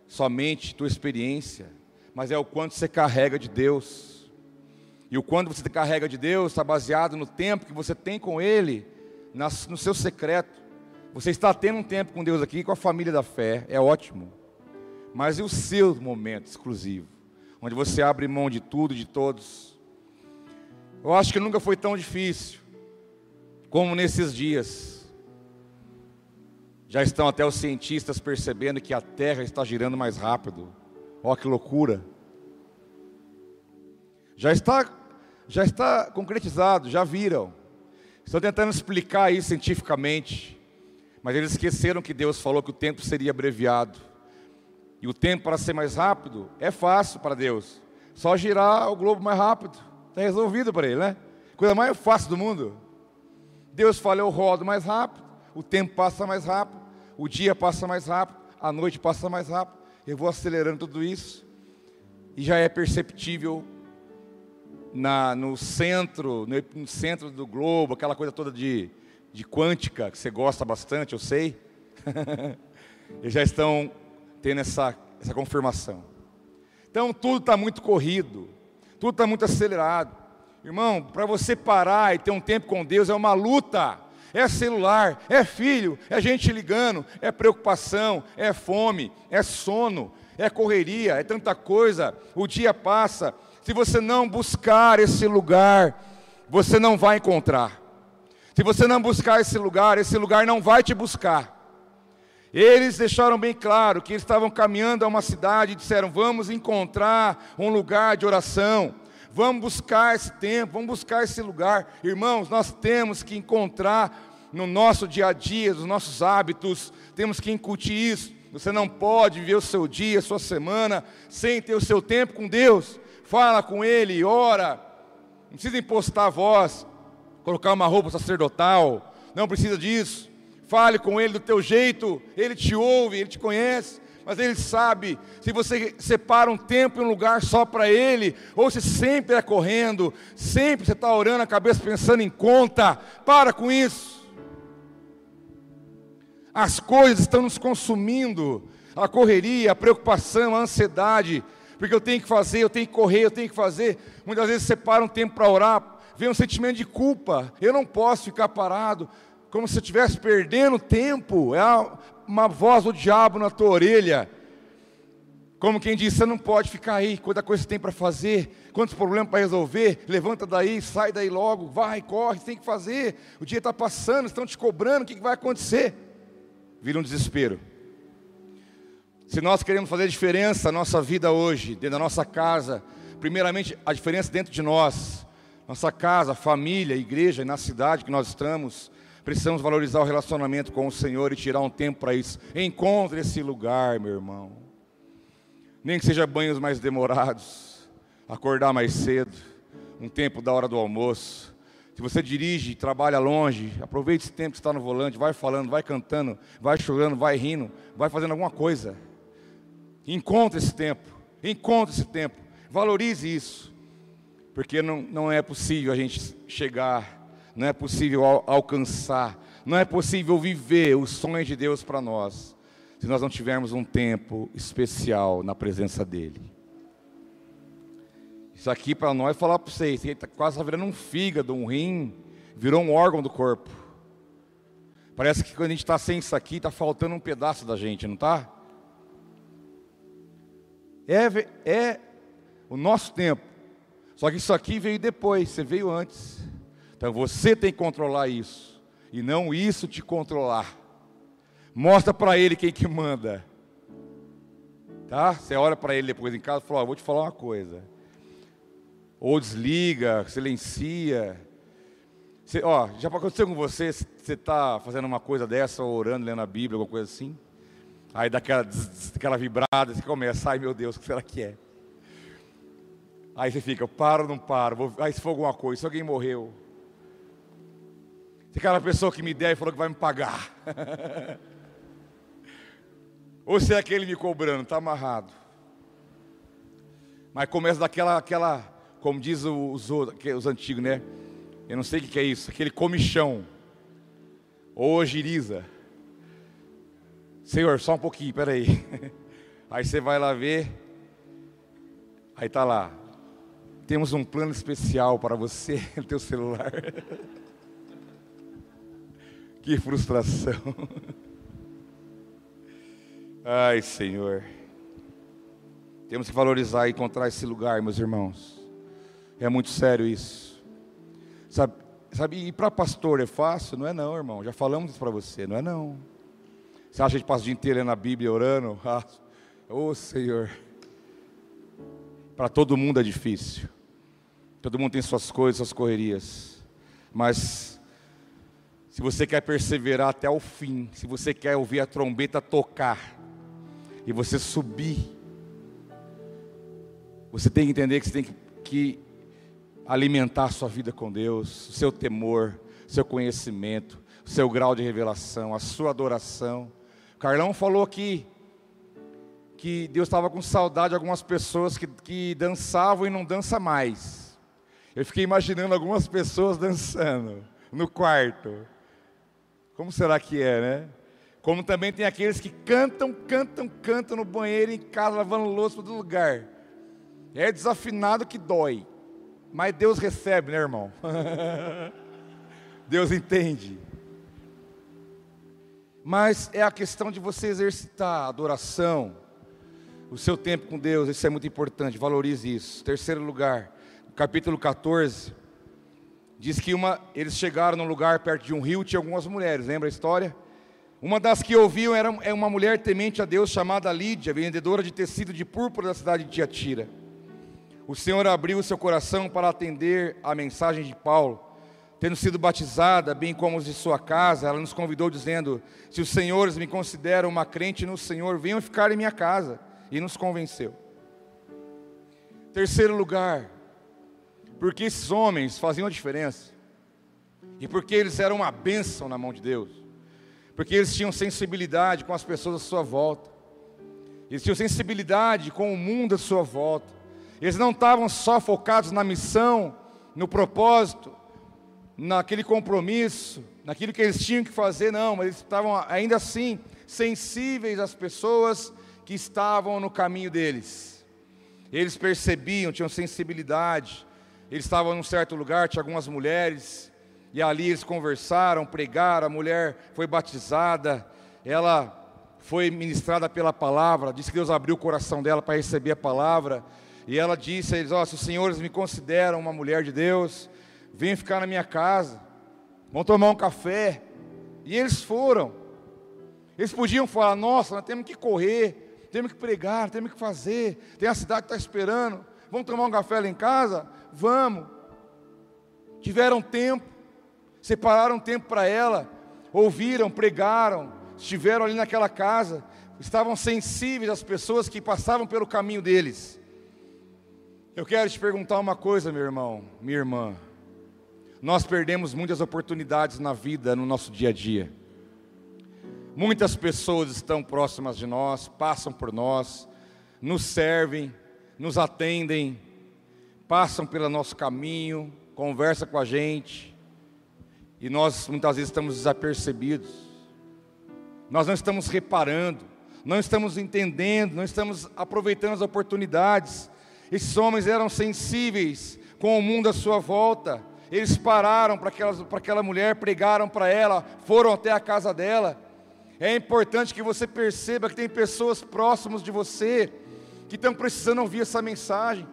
somente tua experiência, mas é o quanto você carrega de Deus. E o quanto você carrega de Deus está baseado no tempo que você tem com Ele, no seu secreto. Você está tendo um tempo com Deus aqui, com a família da fé, é ótimo. Mas e o seu momento exclusivo, onde você abre mão de tudo, de todos, eu acho que nunca foi tão difícil como nesses dias. Já estão até os cientistas percebendo que a Terra está girando mais rápido. Olha que loucura. Já está, já está concretizado, já viram. Estão tentando explicar isso cientificamente. Mas eles esqueceram que Deus falou que o tempo seria abreviado. E o tempo para ser mais rápido é fácil para Deus. Só girar o globo mais rápido. Está resolvido para ele, né? Coisa mais fácil do mundo. Deus fala, eu rodo mais rápido, o tempo passa mais rápido, o dia passa mais rápido, a noite passa mais rápido. Eu vou acelerando tudo isso. E já é perceptível na, no centro, no, centro do globo, aquela coisa toda de de quântica, que você gosta bastante, eu sei. <laughs> Eles já estão tendo essa, essa confirmação. Então tudo está muito corrido, tudo está muito acelerado. Irmão, para você parar e ter um tempo com Deus é uma luta. É celular, é filho, é gente ligando, é preocupação, é fome, é sono, é correria, é tanta coisa. O dia passa. Se você não buscar esse lugar, você não vai encontrar. Se você não buscar esse lugar, esse lugar não vai te buscar. Eles deixaram bem claro que eles estavam caminhando a uma cidade e disseram: Vamos encontrar um lugar de oração, vamos buscar esse tempo, vamos buscar esse lugar. Irmãos, nós temos que encontrar no nosso dia a dia, nos nossos hábitos, temos que incutir isso. Você não pode viver o seu dia, a sua semana, sem ter o seu tempo com Deus. Fala com Ele, ora, não precisa impostar a voz, colocar uma roupa sacerdotal, não precisa disso. Fale com ele do teu jeito, ele te ouve, ele te conhece, mas ele sabe se você separa um tempo e um lugar só para ele, ou se sempre é correndo, sempre você está orando a cabeça pensando em conta. Para com isso. As coisas estão nos consumindo, a correria, a preocupação, a ansiedade, porque eu tenho que fazer, eu tenho que correr, eu tenho que fazer. Muitas vezes separa um tempo para orar, vem um sentimento de culpa. Eu não posso ficar parado, como se estivesse perdendo tempo. É uma voz do diabo na tua orelha. Como quem diz, você não pode ficar aí, quanta coisa tem para fazer, quantos problemas para resolver, levanta daí, sai daí logo, vai, corre, tem que fazer. O dia está passando, estão te cobrando, o que vai acontecer? Vira um desespero. Se nós queremos fazer diferença na nossa vida hoje, dentro da nossa casa, primeiramente a diferença dentro de nós, nossa casa, família, igreja e na cidade que nós estamos, precisamos valorizar o relacionamento com o Senhor e tirar um tempo para isso. Encontre esse lugar, meu irmão. Nem que seja banhos mais demorados, acordar mais cedo, um tempo da hora do almoço. Se você dirige, trabalha longe, aproveite esse tempo que está no volante, vai falando, vai cantando, vai chorando, vai rindo, vai fazendo alguma coisa. Encontre esse tempo, encontre esse tempo, valorize isso porque não, não é possível a gente chegar, não é possível al alcançar, não é possível viver os sonhos de Deus para nós, se nós não tivermos um tempo especial na presença dEle. Isso aqui para nós, falar para vocês, está quase tá virando um fígado, um rim, virou um órgão do corpo. Parece que quando a gente está sem isso aqui, está faltando um pedaço da gente, não está? É, é o nosso tempo só que isso aqui veio depois, você veio antes. Então você tem que controlar isso. E não isso te controlar. Mostra para ele quem que manda. Tá? Você olha para ele depois em casa e fala, oh, vou te falar uma coisa. Ou desliga, silencia. Você, ó, já aconteceu com você, você está fazendo uma coisa dessa, orando, lendo a Bíblia, alguma coisa assim? Aí dá aquela, aquela vibrada, você começa, ai meu Deus, o que será que é? Aí você fica, paro ou não paro? Vou... Aí se for alguma coisa, se alguém morreu. Aquela pessoa que me der e falou que vai me pagar. <laughs> ou se é aquele me cobrando, está amarrado. Mas começa daquela, aquela, como diz os, os antigos, né? Eu não sei o que é isso, aquele comichão. Ou giriza. Senhor, só um pouquinho, peraí. <laughs> Aí você vai lá ver. Aí está lá, temos um plano especial para você <laughs> no teu celular. Que frustração. <laughs> Ai, Senhor. Temos que valorizar e encontrar esse lugar, meus irmãos. É muito sério isso. Sabe, sabe e para pastor é fácil? Não é não, irmão. Já falamos isso para você, não é não. Você acha que a gente passa o dia inteiro na Bíblia orando? <laughs> Ah, oh, Senhor. Para todo mundo é difícil. Todo mundo tem suas coisas, suas correrias. Mas se você quer perseverar até o fim, se você quer ouvir a trombeta tocar e você subir, você tem que entender que você tem que, que alimentar a sua vida com Deus, o seu temor, seu conhecimento, o seu grau de revelação, a sua adoração. Carlão falou aqui que Deus estava com saudade de algumas pessoas que, que dançavam e não dança mais. Eu fiquei imaginando algumas pessoas dançando no quarto. Como será que é, né? Como também tem aqueles que cantam, cantam, cantam no banheiro, em casa, lavando louça para todo lugar. É desafinado que dói. Mas Deus recebe, né, irmão? <laughs> Deus entende. Mas é a questão de você exercitar a adoração, o seu tempo com Deus, isso é muito importante, valorize isso. Terceiro lugar, capítulo 14, diz que uma, eles chegaram num lugar perto de um rio, tinha algumas mulheres, lembra a história? Uma das que ouviam era é uma mulher temente a Deus chamada Lídia, vendedora de tecido de púrpura da cidade de Tiatira. O Senhor abriu o seu coração para atender a mensagem de Paulo tendo sido batizada, bem como os de sua casa, ela nos convidou dizendo: Se os senhores me consideram uma crente no Senhor, venham ficar em minha casa. E nos convenceu. Terceiro lugar, porque esses homens faziam a diferença, e porque eles eram uma bênção na mão de Deus, porque eles tinham sensibilidade com as pessoas à sua volta, eles tinham sensibilidade com o mundo à sua volta, eles não estavam só focados na missão, no propósito, naquele compromisso, naquilo que eles tinham que fazer, não, mas eles estavam ainda assim sensíveis às pessoas que estavam no caminho deles. Eles percebiam, tinham sensibilidade. Eles estavam num certo lugar, tinha algumas mulheres, e ali eles conversaram, pregaram. A mulher foi batizada, ela foi ministrada pela palavra. Disse que Deus abriu o coração dela para receber a palavra. E ela disse a eles: oh, se os senhores me consideram uma mulher de Deus, Vem ficar na minha casa, vão tomar um café. E eles foram. Eles podiam falar: Nossa, nós temos que correr, temos que pregar, temos que fazer. Tem a cidade que está esperando. Vamos tomar um café lá em casa? Vamos. Tiveram tempo, separaram tempo para ela, ouviram, pregaram, estiveram ali naquela casa, estavam sensíveis às pessoas que passavam pelo caminho deles. Eu quero te perguntar uma coisa, meu irmão, minha irmã. Nós perdemos muitas oportunidades na vida, no nosso dia a dia. Muitas pessoas estão próximas de nós, passam por nós, nos servem, nos atendem, passam pelo nosso caminho, conversam com a gente, e nós muitas vezes estamos desapercebidos. Nós não estamos reparando, não estamos entendendo, não estamos aproveitando as oportunidades. Esses homens eram sensíveis com o mundo à sua volta, eles pararam para aquela mulher, pregaram para ela, foram até a casa dela. É importante que você perceba que tem pessoas próximas de você que estão precisando ouvir essa mensagem.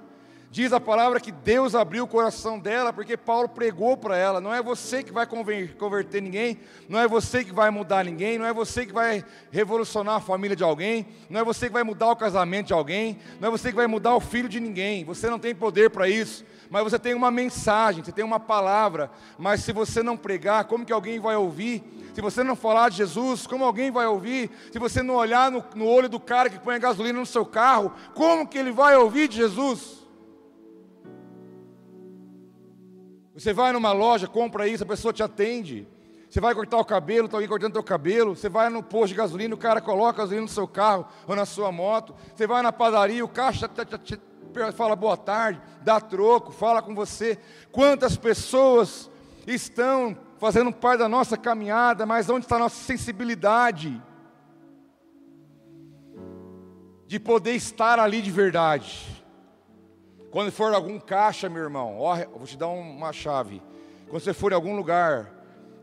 Diz a palavra que Deus abriu o coração dela, porque Paulo pregou para ela. Não é você que vai converter ninguém, não é você que vai mudar ninguém, não é você que vai revolucionar a família de alguém, não é você que vai mudar o casamento de alguém, não é você que vai mudar o filho de ninguém. Você não tem poder para isso mas você tem uma mensagem, você tem uma palavra, mas se você não pregar, como que alguém vai ouvir? Se você não falar de Jesus, como alguém vai ouvir? Se você não olhar no, no olho do cara que põe gasolina no seu carro, como que ele vai ouvir de Jesus? Você vai numa loja, compra isso, a pessoa te atende. Você vai cortar o cabelo, está alguém cortando o cabelo. Você vai no posto de gasolina, o cara coloca gasolina no seu carro ou na sua moto. Você vai na padaria, o caixa fala boa tarde, dá troco, fala com você. Quantas pessoas estão fazendo parte da nossa caminhada, mas onde está a nossa sensibilidade? De poder estar ali de verdade. Quando for algum caixa, meu irmão, ó, vou te dar uma chave. Quando você for em algum lugar,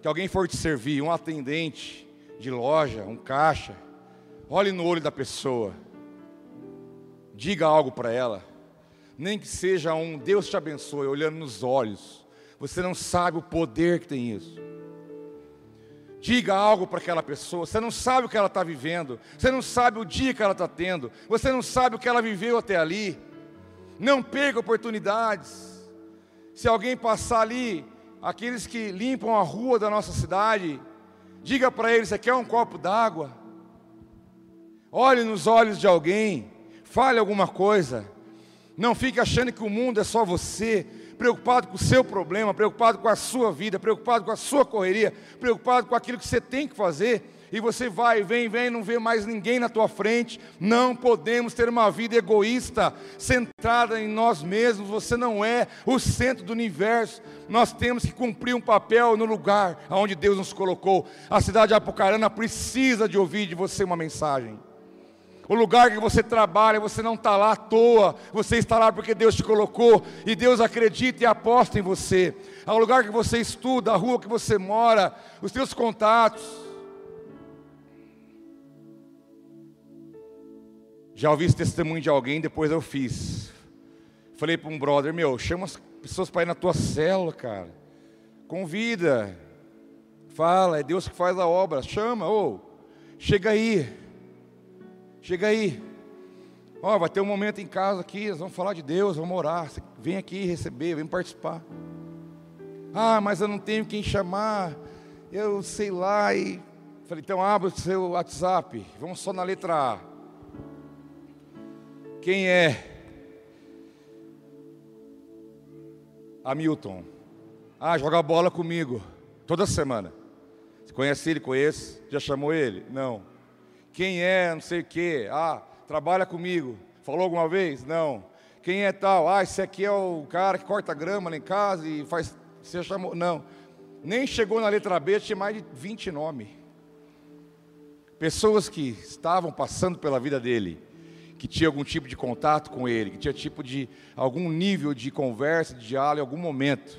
que alguém for te servir, um atendente de loja, um caixa, olhe no olho da pessoa, diga algo para ela nem que seja um Deus te abençoe, olhando nos olhos. Você não sabe o poder que tem isso. Diga algo para aquela pessoa. Você não sabe o que ela está vivendo. Você não sabe o dia que ela está tendo. Você não sabe o que ela viveu até ali. Não perca oportunidades. Se alguém passar ali, aqueles que limpam a rua da nossa cidade, diga para eles: você quer um copo d'água? Olhe nos olhos de alguém, fale alguma coisa. Não fique achando que o mundo é só você preocupado com o seu problema, preocupado com a sua vida, preocupado com a sua correria, preocupado com aquilo que você tem que fazer, e você vai, vem, vem, não vê mais ninguém na tua frente. Não podemos ter uma vida egoísta, centrada em nós mesmos. Você não é o centro do universo. Nós temos que cumprir um papel no lugar onde Deus nos colocou. A cidade de Apucarana precisa de ouvir de você uma mensagem. O lugar que você trabalha, você não está lá à toa, você está lá porque Deus te colocou e Deus acredita e aposta em você. O lugar que você estuda, a rua que você mora, os seus contatos. Já ouvi esse testemunho de alguém, depois eu fiz. Falei para um brother: Meu, chama as pessoas para ir na tua célula, cara. Convida. Fala, é Deus que faz a obra. Chama, ô, chega aí. Chega aí. Ó, vai ter um momento em casa aqui, nós vamos falar de Deus, vamos orar. Vem aqui receber, vem participar. Ah, mas eu não tenho quem chamar. Eu sei lá e falei, então abre o seu WhatsApp. Vamos só na letra A. Quem é? Hamilton. Ah, joga bola comigo toda semana. Você conhece ele? Conhece? Já chamou ele? Não. Quem é, não sei o quê. Ah, trabalha comigo. Falou alguma vez? Não. Quem é tal? Ah, esse aqui é o cara que corta grama lá em casa e faz. Você chamou? Não. Nem chegou na letra B, tinha mais de 20 nomes. Pessoas que estavam passando pela vida dele, que tinha algum tipo de contato com ele, que tinha tipo de algum nível de conversa, de diálogo em algum momento.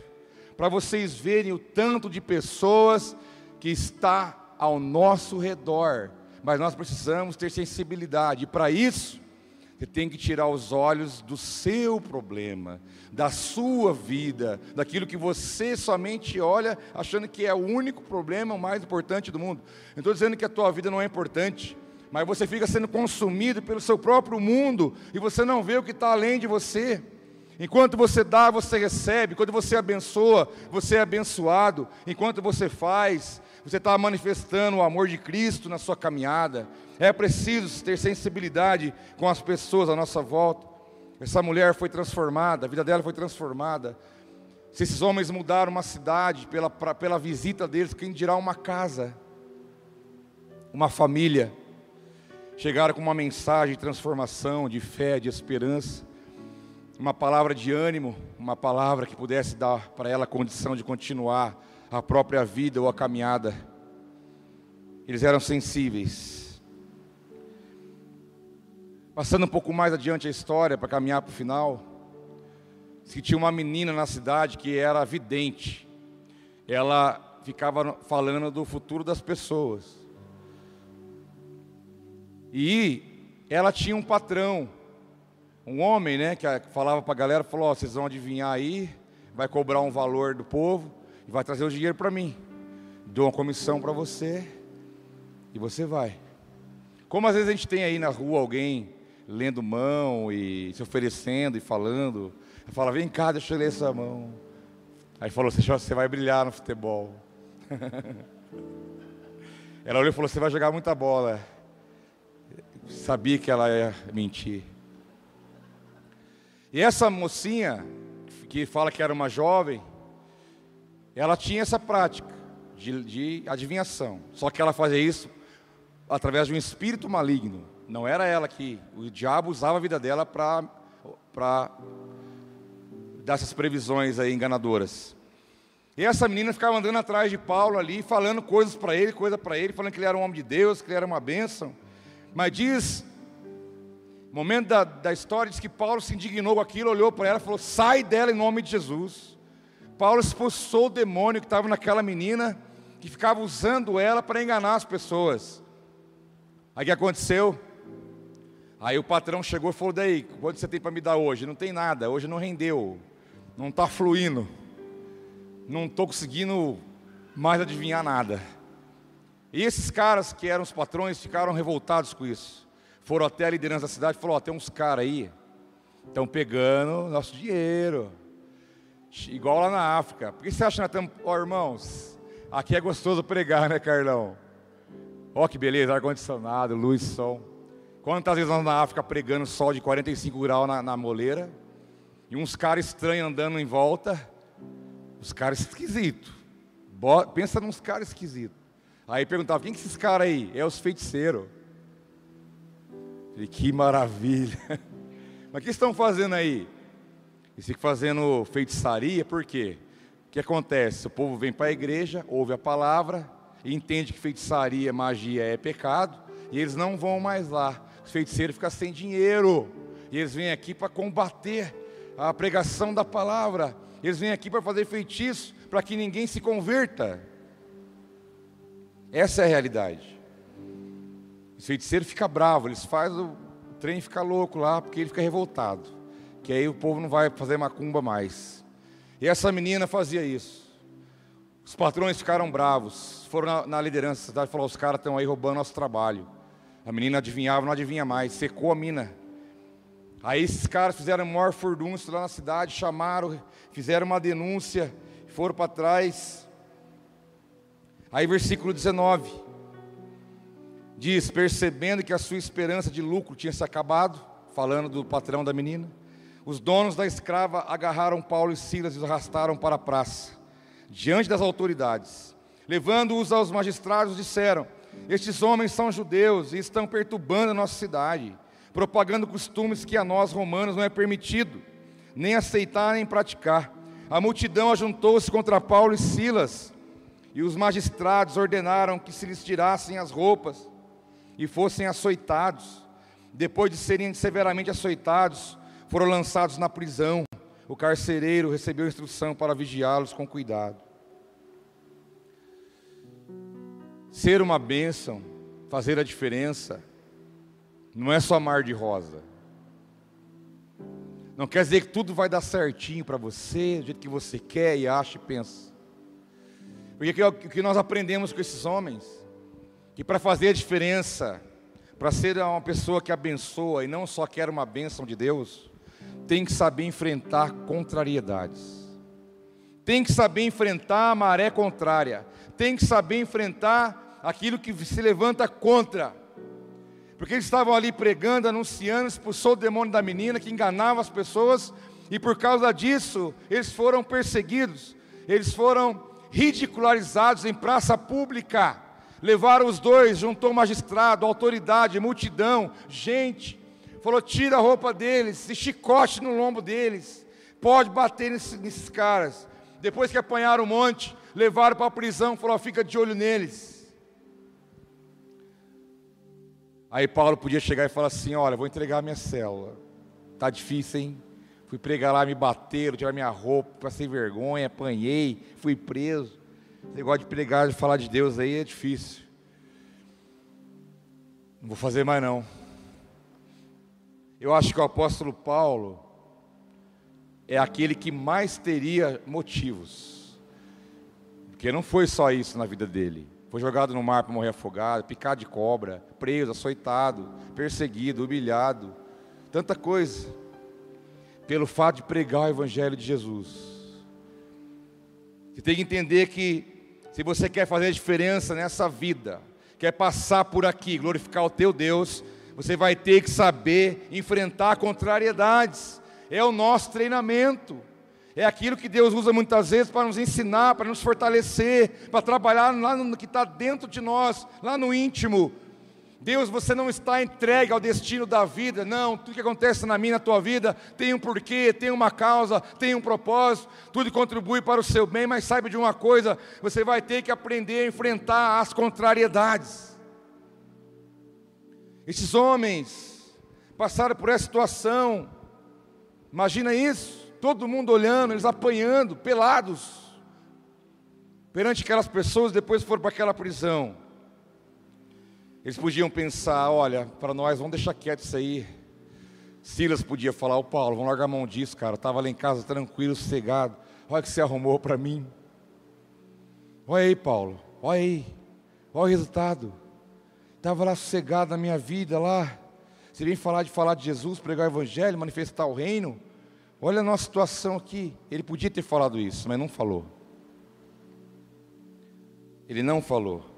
Para vocês verem o tanto de pessoas que está ao nosso redor mas nós precisamos ter sensibilidade, e para isso, você tem que tirar os olhos do seu problema, da sua vida, daquilo que você somente olha achando que é o único problema, mais importante do mundo. Não estou dizendo que a tua vida não é importante, mas você fica sendo consumido pelo seu próprio mundo e você não vê o que está além de você. Enquanto você dá, você recebe. Quando você abençoa, você é abençoado. Enquanto você faz, você está manifestando o amor de Cristo na sua caminhada. É preciso ter sensibilidade com as pessoas à nossa volta. Essa mulher foi transformada, a vida dela foi transformada. Se esses homens mudaram uma cidade pela, pra, pela visita deles, quem dirá uma casa, uma família, chegaram com uma mensagem de transformação, de fé, de esperança, uma palavra de ânimo, uma palavra que pudesse dar para ela a condição de continuar a própria vida ou a caminhada. Eles eram sensíveis. Passando um pouco mais adiante a história, para caminhar para o final, se tinha uma menina na cidade que era vidente. Ela ficava falando do futuro das pessoas. E ela tinha um patrão, um homem, né, que falava para a galera, falou: oh, vocês vão adivinhar aí, vai cobrar um valor do povo e vai trazer o dinheiro para mim. Dou uma comissão para você e você vai. Como às vezes a gente tem aí na rua alguém lendo mão e se oferecendo e falando, fala: vem cá, deixa eu ler essa mão. Aí falou: você vai brilhar no futebol. <laughs> ela olhou e falou: você vai jogar muita bola. Sabia que ela ia mentir. E essa mocinha, que fala que era uma jovem, ela tinha essa prática de, de adivinhação. Só que ela fazia isso através de um espírito maligno. Não era ela que. O diabo usava a vida dela para dar essas previsões aí enganadoras. E essa menina ficava andando atrás de Paulo ali, falando coisas para ele, coisa para ele, falando que ele era um homem de Deus, que ele era uma bênção. Mas diz, momento da, da história, diz que Paulo se indignou com aquilo, olhou para ela e falou: sai dela em nome de Jesus. Paulo expulsou o demônio que estava naquela menina, que ficava usando ela para enganar as pessoas. Aí o que aconteceu? Aí o patrão chegou e falou: Daí, quanto você tem para me dar hoje? Não tem nada, hoje não rendeu, não está fluindo, não estou conseguindo mais adivinhar nada. E esses caras que eram os patrões ficaram revoltados com isso. Foram até a liderança da cidade e falaram: Ó, tem uns caras aí, estão pegando nosso dinheiro. Igual lá na África. Por que você acha que nós estamos. Ó, irmãos, aqui é gostoso pregar, né, Carlão? Ó, que beleza, ar-condicionado, luz, som. Quantas vezes nós na África pregando sol de 45 graus na, na moleira? E uns caras estranhos andando em volta. Os caras esquisitos. Pensa nos caras esquisitos. Aí perguntava, quem que esses caras aí? É os feiticeiros. Falei, que maravilha. <laughs> Mas o que estão fazendo aí? Eles ficam fazendo feitiçaria, por quê? O que acontece? O povo vem para a igreja, ouve a palavra, entende que feitiçaria, magia é pecado, e eles não vão mais lá. Os feiticeiros ficam sem dinheiro, e eles vêm aqui para combater a pregação da palavra, eles vêm aqui para fazer feitiço, para que ninguém se converta. Essa é a realidade. O feiticeiro fica bravo, eles fazem o trem ficar louco lá, porque ele fica revoltado que aí o povo não vai fazer macumba mais. E essa menina fazia isso. Os patrões ficaram bravos, foram na, na liderança da cidade e falaram: os caras estão aí roubando nosso trabalho. A menina adivinhava, não adivinha mais, secou a mina. Aí esses caras fizeram o maior furdúncio lá na cidade, chamaram, fizeram uma denúncia, foram para trás. Aí versículo 19 diz: percebendo que a sua esperança de lucro tinha se acabado, falando do patrão da menina, os donos da escrava agarraram Paulo e Silas e os arrastaram para a praça, diante das autoridades. Levando-os aos magistrados, disseram: Estes homens são judeus e estão perturbando a nossa cidade, propagando costumes que a nós romanos não é permitido, nem aceitar nem praticar. A multidão ajuntou-se contra Paulo e Silas, e os magistrados ordenaram que se lhes tirassem as roupas e fossem açoitados. Depois de serem severamente açoitados, foram lançados na prisão. O carcereiro recebeu instrução para vigiá-los com cuidado. Ser uma bênção, fazer a diferença, não é só mar de rosa. Não quer dizer que tudo vai dar certinho para você, do jeito que você quer e acha e pensa. Porque o que nós aprendemos com esses homens, que para fazer a diferença, para ser uma pessoa que abençoa e não só quer uma bênção de Deus, tem que saber enfrentar contrariedades, tem que saber enfrentar a maré contrária, tem que saber enfrentar aquilo que se levanta contra. Porque eles estavam ali pregando, anunciando, expulsou o demônio da menina que enganava as pessoas, e por causa disso, eles foram perseguidos, eles foram ridicularizados em praça pública. Levaram os dois, juntou magistrado, autoridade, multidão, gente, falou: tira a roupa deles, e chicote no lombo deles, pode bater nesses, nesses caras. Depois que apanharam um monte, levaram para a prisão, falou: fica de olho neles. Aí Paulo podia chegar e falar assim: olha, vou entregar a minha célula, tá difícil, hein? Fui pregar lá, me bateram, tiraram minha roupa, passei vergonha, apanhei, fui preso. Esse negócio de pregar, de falar de Deus aí é difícil. Não vou fazer mais não. Eu acho que o apóstolo Paulo é aquele que mais teria motivos. Porque não foi só isso na vida dele. Foi jogado no mar para morrer afogado, picado de cobra, preso, açoitado, perseguido, humilhado, tanta coisa. Pelo fato de pregar o evangelho de Jesus. Você tem que entender que se você quer fazer a diferença nessa vida, quer passar por aqui, glorificar o teu Deus, você vai ter que saber enfrentar contrariedades. É o nosso treinamento. É aquilo que Deus usa muitas vezes para nos ensinar, para nos fortalecer, para trabalhar lá no que está dentro de nós, lá no íntimo. Deus, você não está entregue ao destino da vida, não. Tudo que acontece na minha, na tua vida, tem um porquê, tem uma causa, tem um propósito. Tudo contribui para o seu bem, mas saiba de uma coisa: você vai ter que aprender a enfrentar as contrariedades. Esses homens passaram por essa situação. Imagina isso, todo mundo olhando, eles apanhando, pelados, perante aquelas pessoas, depois foram para aquela prisão. Eles podiam pensar, olha, para nós, vamos deixar quieto isso aí. Silas podia falar, o Paulo, vamos largar a mão disso, cara. Estava lá em casa tranquilo, sossegado. Olha o que você arrumou para mim. Olha aí, Paulo, olha aí. Olha o resultado. Estava lá sossegado na minha vida lá. Você vem falar de falar de Jesus, pregar o Evangelho, manifestar o reino. Olha a nossa situação aqui. Ele podia ter falado isso, mas não falou. Ele não falou.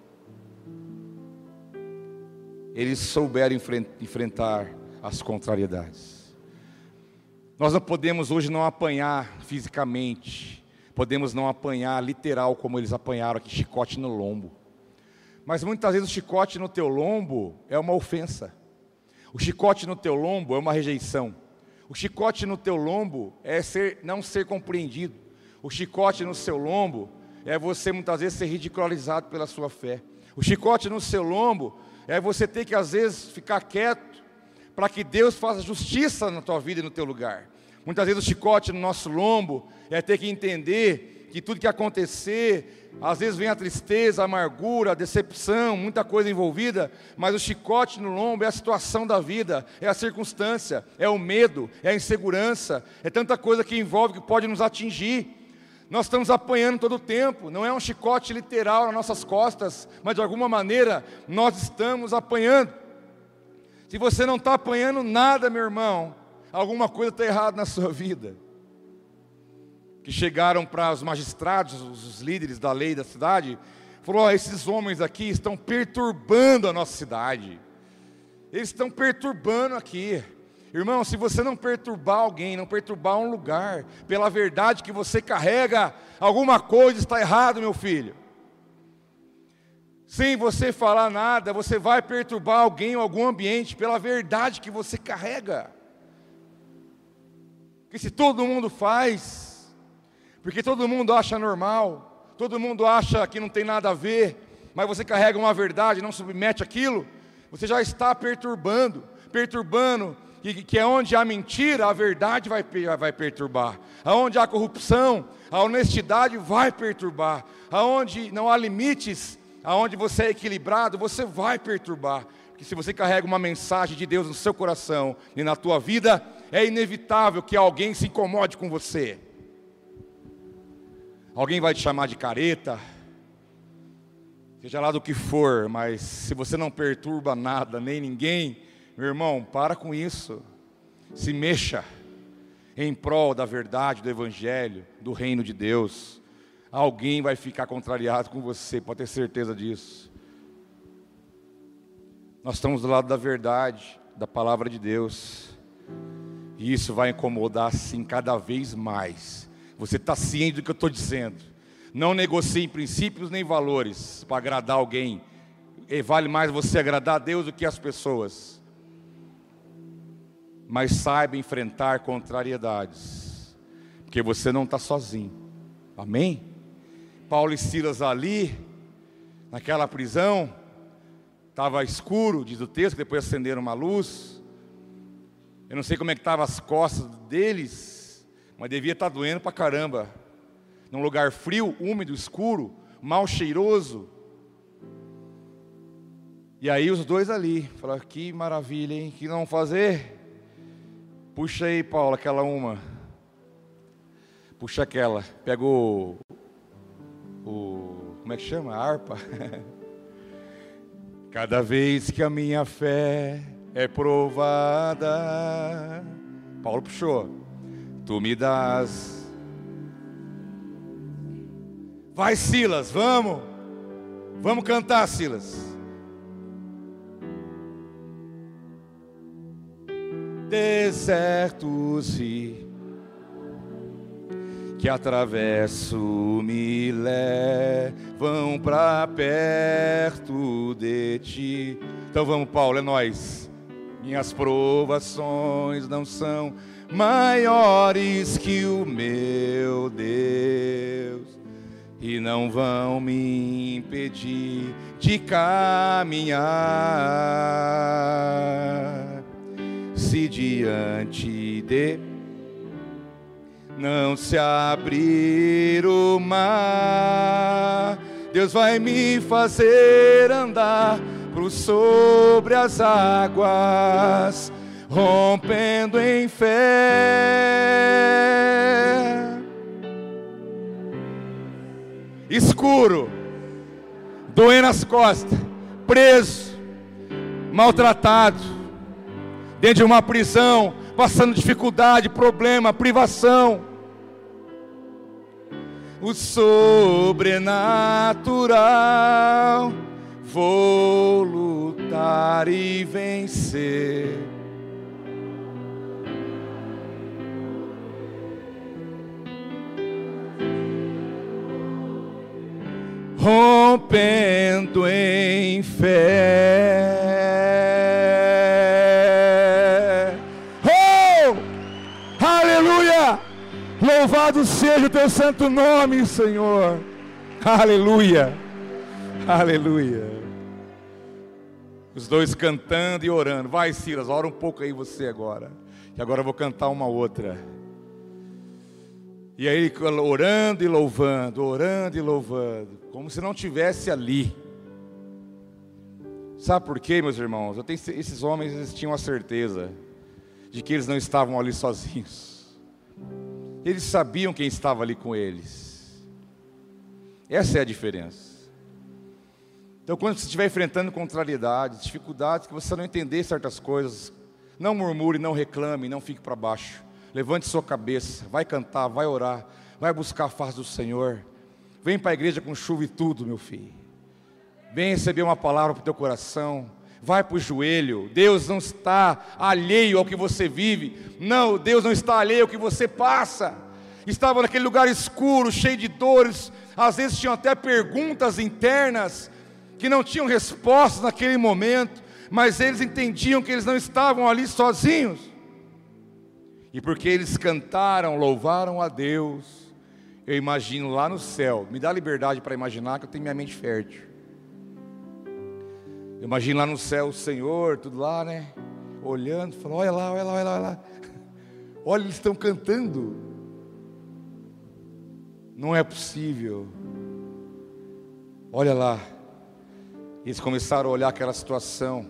Eles souberam enfrentar as contrariedades. Nós não podemos hoje não apanhar fisicamente, podemos não apanhar literal como eles apanharam aqui, chicote no lombo. Mas muitas vezes o chicote no teu lombo é uma ofensa. O chicote no teu lombo é uma rejeição. O chicote no teu lombo é ser, não ser compreendido. O chicote no seu lombo é você muitas vezes ser ridicularizado pela sua fé. O chicote no seu lombo é você ter que às vezes ficar quieto para que Deus faça justiça na tua vida e no teu lugar. Muitas vezes o chicote no nosso lombo é ter que entender que tudo que acontecer, às vezes vem a tristeza, a amargura, a decepção, muita coisa envolvida, mas o chicote no lombo é a situação da vida, é a circunstância, é o medo, é a insegurança, é tanta coisa que envolve que pode nos atingir. Nós estamos apanhando todo o tempo, não é um chicote literal nas nossas costas, mas de alguma maneira nós estamos apanhando. Se você não está apanhando nada, meu irmão, alguma coisa está errada na sua vida. Que chegaram para os magistrados, os líderes da lei da cidade, falou: oh, esses homens aqui estão perturbando a nossa cidade. Eles estão perturbando aqui. Irmão, se você não perturbar alguém, não perturbar um lugar, pela verdade que você carrega, alguma coisa está errado, meu filho. Sem você falar nada, você vai perturbar alguém ou algum ambiente pela verdade que você carrega. Que se todo mundo faz, porque todo mundo acha normal, todo mundo acha que não tem nada a ver, mas você carrega uma verdade, não submete aquilo, você já está perturbando, perturbando que, que é onde há mentira, a verdade vai, vai perturbar. Aonde há corrupção, a honestidade vai perturbar. Aonde não há limites, aonde você é equilibrado, você vai perturbar. Porque se você carrega uma mensagem de Deus no seu coração e na tua vida, é inevitável que alguém se incomode com você. Alguém vai te chamar de careta, seja lá do que for, mas se você não perturba nada, nem ninguém, meu irmão, para com isso. Se mexa em prol da verdade, do Evangelho, do reino de Deus. Alguém vai ficar contrariado com você, pode ter certeza disso. Nós estamos do lado da verdade, da palavra de Deus. E isso vai incomodar, sim, cada vez mais. Você está ciente do que eu estou dizendo. Não negocie princípios nem valores para agradar alguém. E vale mais você agradar a Deus do que as pessoas mas saiba enfrentar contrariedades, porque você não está sozinho. Amém? Paulo e Silas ali, naquela prisão, estava escuro, diz o texto, depois acenderam uma luz. Eu não sei como é que estavam as costas deles, mas devia estar tá doendo para caramba. Num lugar frio, úmido, escuro, mal cheiroso. E aí os dois ali, falaram, que maravilha, hein? Que não fazer? Puxa aí, Paulo, aquela uma. Puxa aquela. Pega o. o como é que chama? A harpa. <laughs> Cada vez que a minha fé é provada. Paulo puxou. Tu me das. Vai, Silas, vamos. Vamos cantar, Silas. Desertos e que atravesso me levam para perto de ti. Então vamos, Paulo, é nós. Minhas provações não são maiores que o meu Deus e não vão me impedir de caminhar se diante de. Não se abrir o mar, Deus vai me fazer andar por sobre as águas, rompendo em fé. Escuro, doendo as costas, preso, maltratado, dentro de uma prisão, passando dificuldade, problema, privação. O sobrenatural, vou lutar e vencer. rompendo em fé. Louvado seja o teu santo nome, Senhor. Aleluia! Aleluia! Os dois cantando e orando. Vai, Silas, ora um pouco aí você agora. Que agora eu vou cantar uma outra. E aí orando e louvando, orando e louvando, como se não tivesse ali. Sabe por quê, meus irmãos? Tenho, esses homens eles tinham a certeza de que eles não estavam ali sozinhos. Eles sabiam quem estava ali com eles. Essa é a diferença. Então, quando você estiver enfrentando contrariedades, dificuldades, que você não entender certas coisas, não murmure, não reclame, não fique para baixo. Levante sua cabeça, vai cantar, vai orar, vai buscar a face do Senhor. Vem para a igreja com chuva e tudo, meu filho. Vem receber uma palavra para o teu coração. Vai para o joelho. Deus não está alheio ao que você vive. Não, Deus não está alheio ao que você passa. Estava naquele lugar escuro, cheio de dores. Às vezes tinham até perguntas internas que não tinham respostas naquele momento. Mas eles entendiam que eles não estavam ali sozinhos. E porque eles cantaram, louvaram a Deus, eu imagino lá no céu, me dá liberdade para imaginar que eu tenho minha mente fértil. Eu imagino lá no céu o Senhor, tudo lá, né? Olhando, falando: olha lá, olha lá, olha lá, olha lá. <laughs> Olha, eles estão cantando. Não é possível. Olha lá. Eles começaram a olhar aquela situação.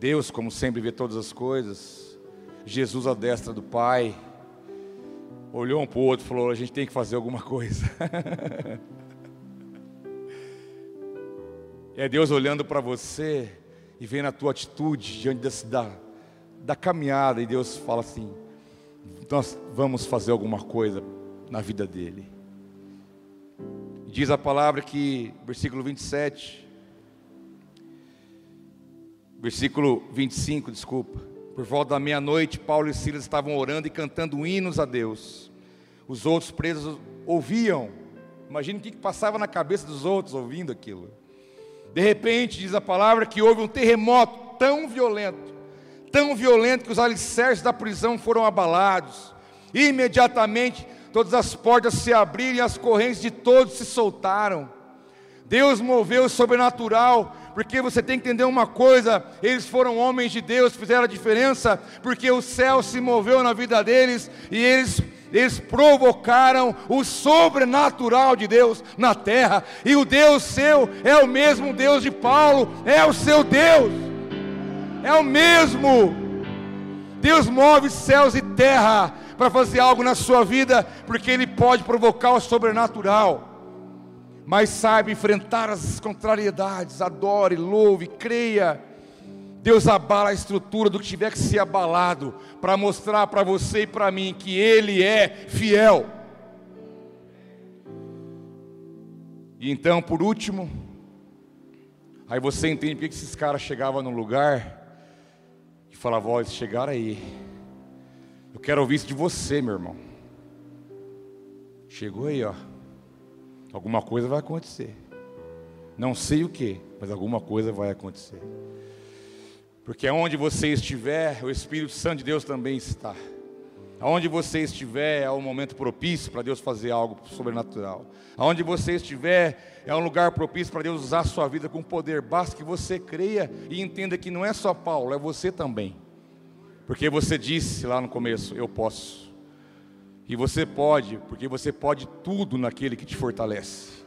Deus, como sempre, vê todas as coisas. Jesus à destra do Pai, olhou um para o outro e falou: A gente tem que fazer alguma coisa. <laughs> é Deus olhando para você e vendo a tua atitude diante desse, da, da caminhada, e Deus fala assim: Nós vamos fazer alguma coisa na vida dele. Diz a palavra que, versículo 27, versículo 25, desculpa. Por volta da meia-noite, Paulo e Silas estavam orando e cantando hinos a Deus. Os outros presos ouviam. Imagina o que passava na cabeça dos outros ouvindo aquilo. De repente, diz a palavra que houve um terremoto tão violento, tão violento que os alicerces da prisão foram abalados. Imediatamente, todas as portas se abriram e as correntes de todos se soltaram. Deus moveu o sobrenatural porque você tem que entender uma coisa: eles foram homens de Deus, fizeram a diferença, porque o céu se moveu na vida deles e eles eles provocaram o sobrenatural de Deus na terra, e o Deus seu é o mesmo Deus de Paulo, é o seu Deus, é o mesmo. Deus move céus e terra para fazer algo na sua vida, porque Ele pode provocar o sobrenatural mas saiba enfrentar as contrariedades, adore, louve, creia. Deus abala a estrutura do que tiver que ser abalado, para mostrar para você e para mim que Ele é fiel. E então, por último, aí você entende porque esses caras chegavam no lugar e falavam: Ó, eles chegaram aí. Eu quero ouvir isso de você, meu irmão. Chegou aí, ó. Alguma coisa vai acontecer. Não sei o que, mas alguma coisa vai acontecer. Porque aonde você estiver, o Espírito Santo de Deus também está. Aonde você estiver é um momento propício para Deus fazer algo sobrenatural. Aonde você estiver é um lugar propício para Deus usar a sua vida com poder. Basta que você creia e entenda que não é só Paulo, é você também. Porque você disse lá no começo: Eu posso. E você pode, porque você pode tudo naquele que te fortalece.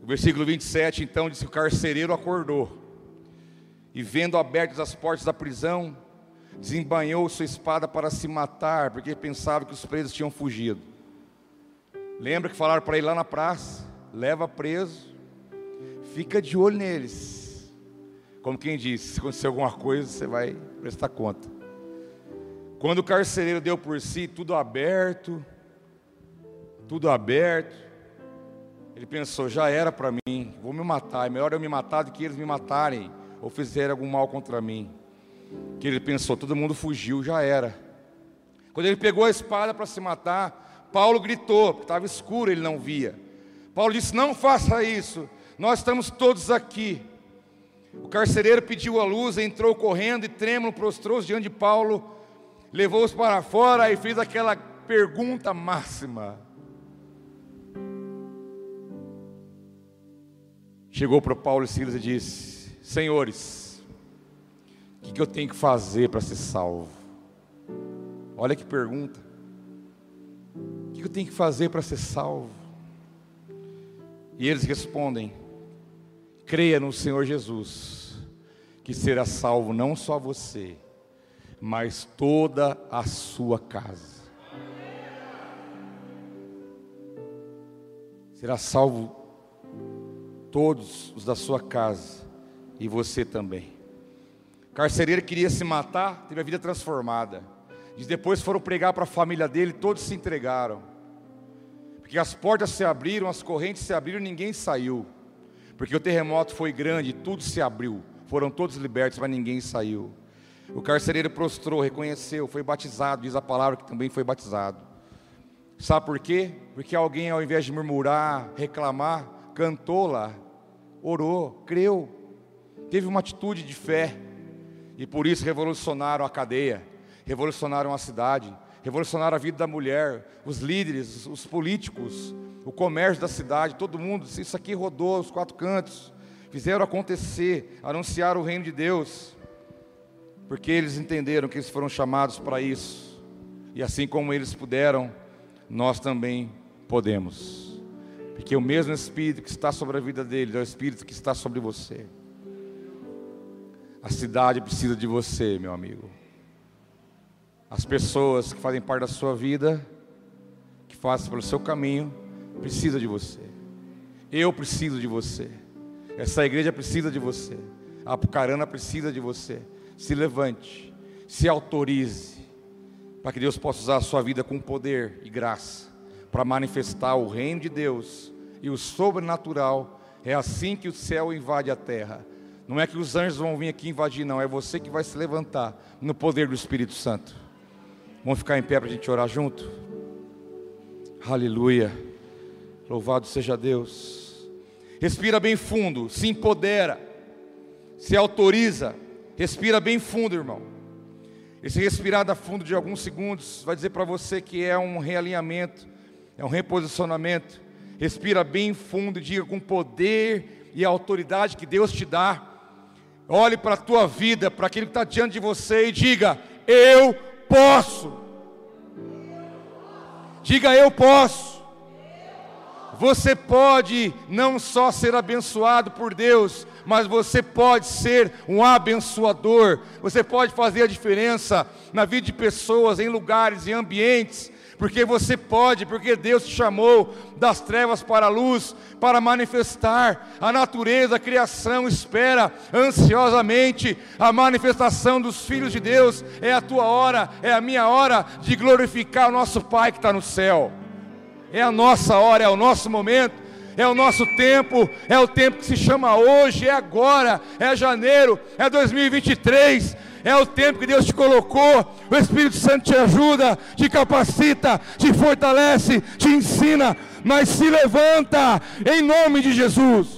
O versículo 27 então diz que o carcereiro acordou e, vendo abertas as portas da prisão, desembanhou sua espada para se matar, porque pensava que os presos tinham fugido. Lembra que falaram para ele lá na praça? leva preso, fica de olho neles. Como quem disse, se acontecer alguma coisa, você vai prestar conta. Quando o carcereiro deu por si, tudo aberto, tudo aberto, ele pensou: já era para mim, vou me matar, é melhor eu me matar do que eles me matarem ou fizerem algum mal contra mim. Que ele pensou: todo mundo fugiu, já era. Quando ele pegou a espada para se matar, Paulo gritou, porque estava escuro, ele não via. Paulo disse: Não faça isso, nós estamos todos aqui. O carcereiro pediu a luz, entrou correndo e trêmulo prostrou-se diante de Paulo levou-os para fora e fez aquela pergunta máxima. Chegou para Paulo e Silas e disse: Senhores, o que, que eu tenho que fazer para ser salvo? Olha que pergunta. O que eu tenho que fazer para ser salvo? E eles respondem: Creia no Senhor Jesus, que será salvo não só você, mas toda a sua casa. Será salvo todos os da sua casa e você também. O carcereiro queria se matar, teve a vida transformada. E depois foram pregar para a família dele, todos se entregaram. Porque as portas se abriram, as correntes se abriram, ninguém saiu. Porque o terremoto foi grande, tudo se abriu. Foram todos libertos, mas ninguém saiu. O carcereiro prostrou, reconheceu, foi batizado, diz a palavra que também foi batizado. Sabe por quê? Porque alguém, ao invés de murmurar, reclamar, cantou lá, orou, creu, teve uma atitude de fé, e por isso revolucionaram a cadeia, revolucionaram a cidade, revolucionaram a vida da mulher, os líderes, os políticos, o comércio da cidade, todo mundo, isso aqui rodou os quatro cantos, fizeram acontecer, anunciaram o reino de Deus porque eles entenderam que eles foram chamados para isso, e assim como eles puderam, nós também podemos, porque o mesmo Espírito que está sobre a vida deles é o Espírito que está sobre você. A cidade precisa de você, meu amigo. As pessoas que fazem parte da sua vida, que fazem pelo seu caminho, precisam de você. Eu preciso de você. Essa igreja precisa de você. A Apucarana precisa de você se levante, se autorize, para que Deus possa usar a sua vida com poder e graça, para manifestar o reino de Deus e o sobrenatural. É assim que o céu invade a terra. Não é que os anjos vão vir aqui invadir, não, é você que vai se levantar no poder do Espírito Santo. Vamos ficar em pé para a gente orar junto? Aleluia. Louvado seja Deus. Respira bem fundo, se empodera, se autoriza Respira bem fundo, irmão. Esse respirar da fundo de alguns segundos vai dizer para você que é um realinhamento, é um reposicionamento. Respira bem fundo e diga com poder e autoridade que Deus te dá. Olhe para a tua vida, para aquilo que está diante de você e diga: Eu posso. Diga: Eu posso. Você pode não só ser abençoado por Deus, mas você pode ser um abençoador. Você pode fazer a diferença na vida de pessoas, em lugares, em ambientes, porque você pode, porque Deus te chamou das trevas para a luz, para manifestar a natureza, a criação espera ansiosamente a manifestação dos filhos de Deus. É a tua hora, é a minha hora de glorificar o nosso Pai que está no céu é a nossa hora, é o nosso momento, é o nosso tempo, é o tempo que se chama hoje, é agora, é janeiro, é 2023, é o tempo que Deus te colocou. O Espírito Santo te ajuda, te capacita, te fortalece, te ensina, mas se levanta em nome de Jesus.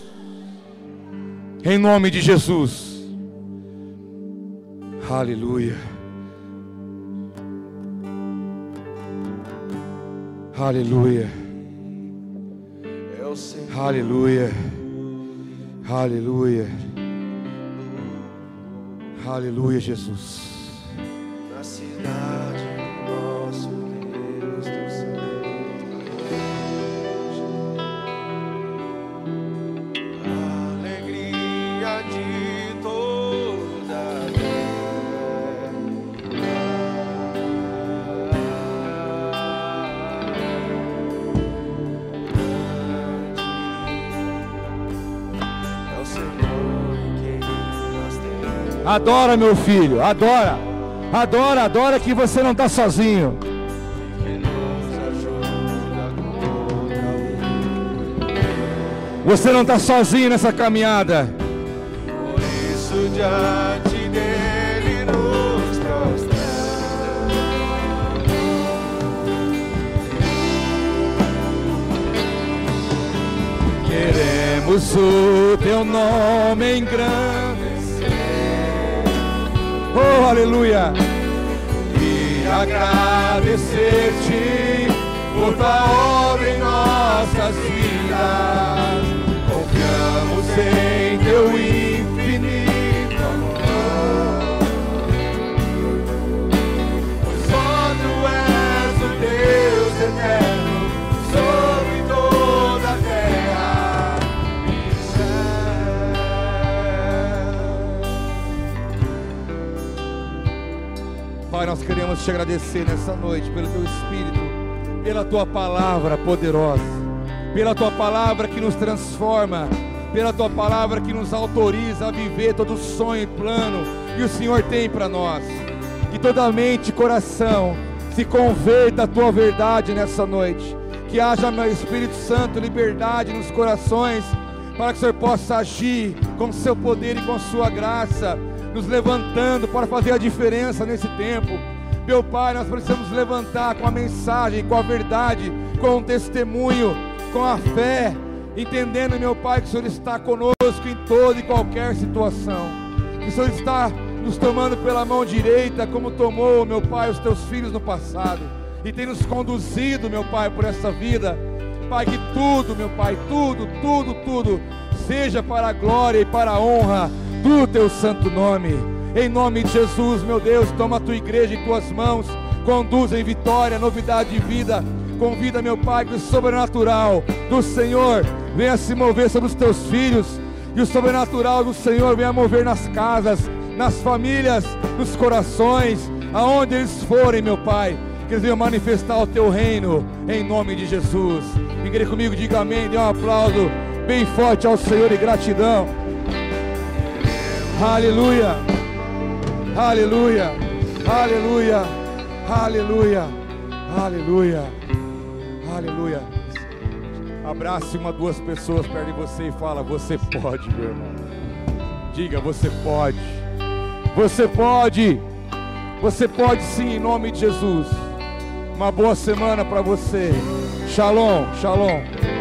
Em nome de Jesus. Aleluia. Aleluia. Aleluia. Aleluia. Aleluia, Jesus. Na cidade Adora, meu filho, adora. Adora, adora que você não está sozinho. Você não está sozinho nessa caminhada. Por isso diante dele nos prostramos. Queremos o teu nome engrandecer. Oh, aleluia. E agradecer-te por tua obra em nossas vidas. Confiamos em teu infinito Pai, nós queremos te agradecer nessa noite pelo teu Espírito, pela tua palavra poderosa, pela tua palavra que nos transforma, pela tua palavra que nos autoriza a viver todo sonho e plano que o Senhor tem para nós. Que toda mente e coração se converta à tua verdade nessa noite. Que haja, meu Espírito Santo, liberdade nos corações, para que o Senhor possa agir com seu poder e com sua graça, nos levantando para fazer a diferença nesse tempo. Meu Pai, nós precisamos levantar com a mensagem, com a verdade, com o testemunho, com a fé, entendendo, meu Pai, que o Senhor está conosco em toda e qualquer situação. Que o Senhor está nos tomando pela mão direita, como tomou, meu Pai, os teus filhos no passado, e tem nos conduzido, meu Pai, por essa vida. Pai, que tudo, meu Pai, tudo, tudo, tudo, seja para a glória e para a honra do teu santo nome. Em nome de Jesus, meu Deus, toma a tua igreja em tuas mãos, conduz em vitória, novidade de vida. Convida, meu Pai, que o sobrenatural do Senhor venha se mover sobre os teus filhos, e o sobrenatural do Senhor venha mover nas casas, nas famílias, nos corações, aonde eles forem, meu Pai, que eles venham manifestar o teu reino, em nome de Jesus. Igreja comigo, diga amém, dê um aplauso bem forte ao Senhor e gratidão. Aleluia, aleluia, aleluia, aleluia, aleluia, aleluia. Abrace uma, duas pessoas perto de você e fala: Você pode, meu irmão. Diga: Você pode. Você pode. Você pode sim, em nome de Jesus. Uma boa semana para você. Shalom, shalom.